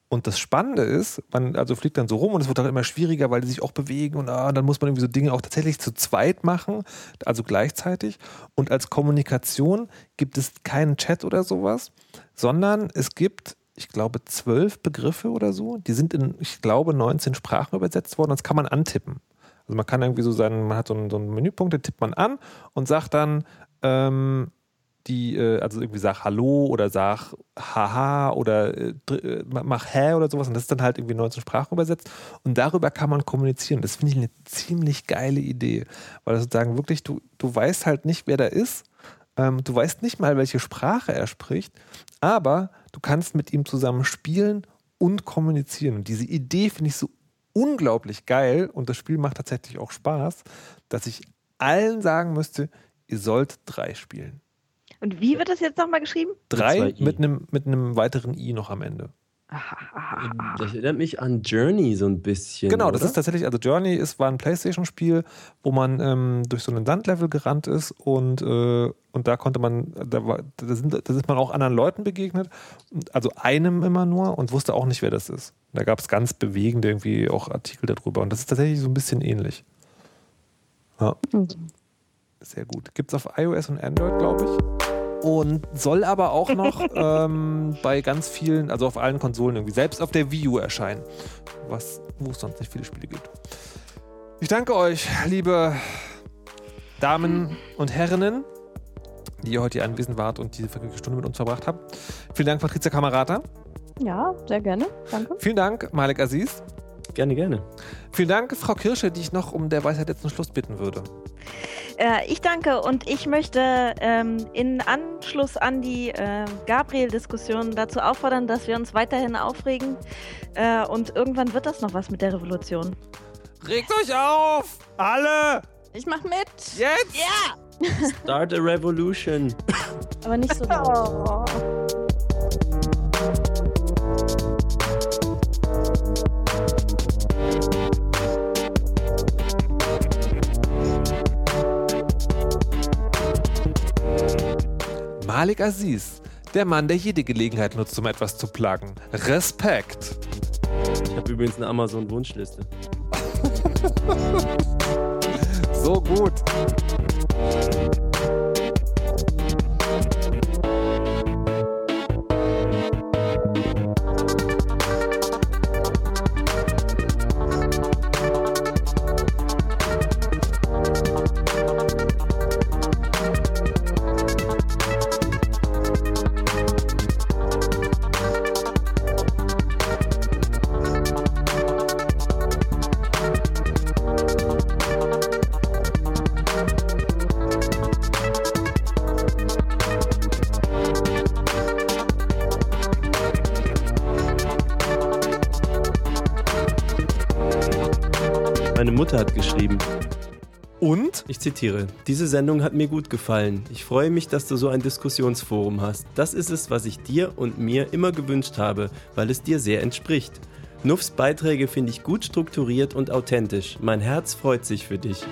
Und das Spannende ist, man also fliegt dann so rum und es wird auch immer schwieriger, weil die sich auch bewegen und ah, dann muss man irgendwie so Dinge auch tatsächlich zu zweit machen, also gleichzeitig. Und als Kommunikation gibt es keinen Chat oder sowas, sondern es gibt, ich glaube, zwölf Begriffe oder so. Die sind in, ich glaube, 19 Sprachen übersetzt worden. Das kann man antippen. Also man kann irgendwie so sein, man hat so einen, so einen Menüpunkt, den tippt man an und sagt dann, ähm, die, äh, also irgendwie sag Hallo oder sag Haha oder äh, äh mach Hä oder sowas und das ist dann halt irgendwie 19 Sprachen übersetzt und darüber kann man kommunizieren. Das finde ich eine ziemlich geile Idee, weil sozusagen wirklich, du, du weißt halt nicht, wer da ist, ähm, du weißt nicht mal, welche Sprache er spricht, aber du kannst mit ihm zusammen spielen und kommunizieren. Und diese Idee finde ich so unglaublich geil und das Spiel macht tatsächlich auch Spaß, dass ich allen sagen müsste, ihr sollt drei spielen. Und wie wird das jetzt nochmal geschrieben? Drei mit einem mit weiteren I noch am Ende. Das erinnert mich an Journey so ein bisschen. Genau, das ist tatsächlich, also Journey ist, war ein Playstation-Spiel, wo man ähm, durch so einen Sandlevel gerannt ist und, äh, und da konnte man, da, war, da, sind, da ist man auch anderen Leuten begegnet, also einem immer nur und wusste auch nicht, wer das ist. Da gab es ganz bewegende irgendwie auch Artikel darüber und das ist tatsächlich so ein bisschen ähnlich. Ja. Mhm. Sehr gut. Gibt es auf iOS und Android, glaube ich und soll aber auch noch ähm, bei ganz vielen, also auf allen Konsolen irgendwie, selbst auf der Wii U erscheinen, was, wo es sonst nicht viele Spiele gibt. Ich danke euch, liebe Damen und Herrinnen, die ihr heute hier anwesend wart und diese vergnügliche Stunde mit uns verbracht habt. Vielen Dank, Patricia Kamerata. Ja, sehr gerne. Danke. Vielen Dank, Malik Aziz. Gerne, gerne. Vielen Dank, Frau Kirsche, die ich noch um der Weisheit jetzt zum Schluss bitten würde. Äh, ich danke und ich möchte ähm, in Anschluss an die äh, Gabriel-Diskussion dazu auffordern, dass wir uns weiterhin aufregen äh, und irgendwann wird das noch was mit der Revolution. Regt euch auf! Alle! Ich mach mit! Jetzt! Ja! Start a revolution! Aber nicht so laut. Malik Aziz, der Mann, der jede Gelegenheit nutzt, um etwas zu plagen. Respekt. Ich habe übrigens eine Amazon-Wunschliste. so gut. Mutter hat geschrieben. Und? Ich zitiere, diese Sendung hat mir gut gefallen. Ich freue mich, dass du so ein Diskussionsforum hast. Das ist es, was ich dir und mir immer gewünscht habe, weil es dir sehr entspricht. Nuffs Beiträge finde ich gut strukturiert und authentisch. Mein Herz freut sich für dich.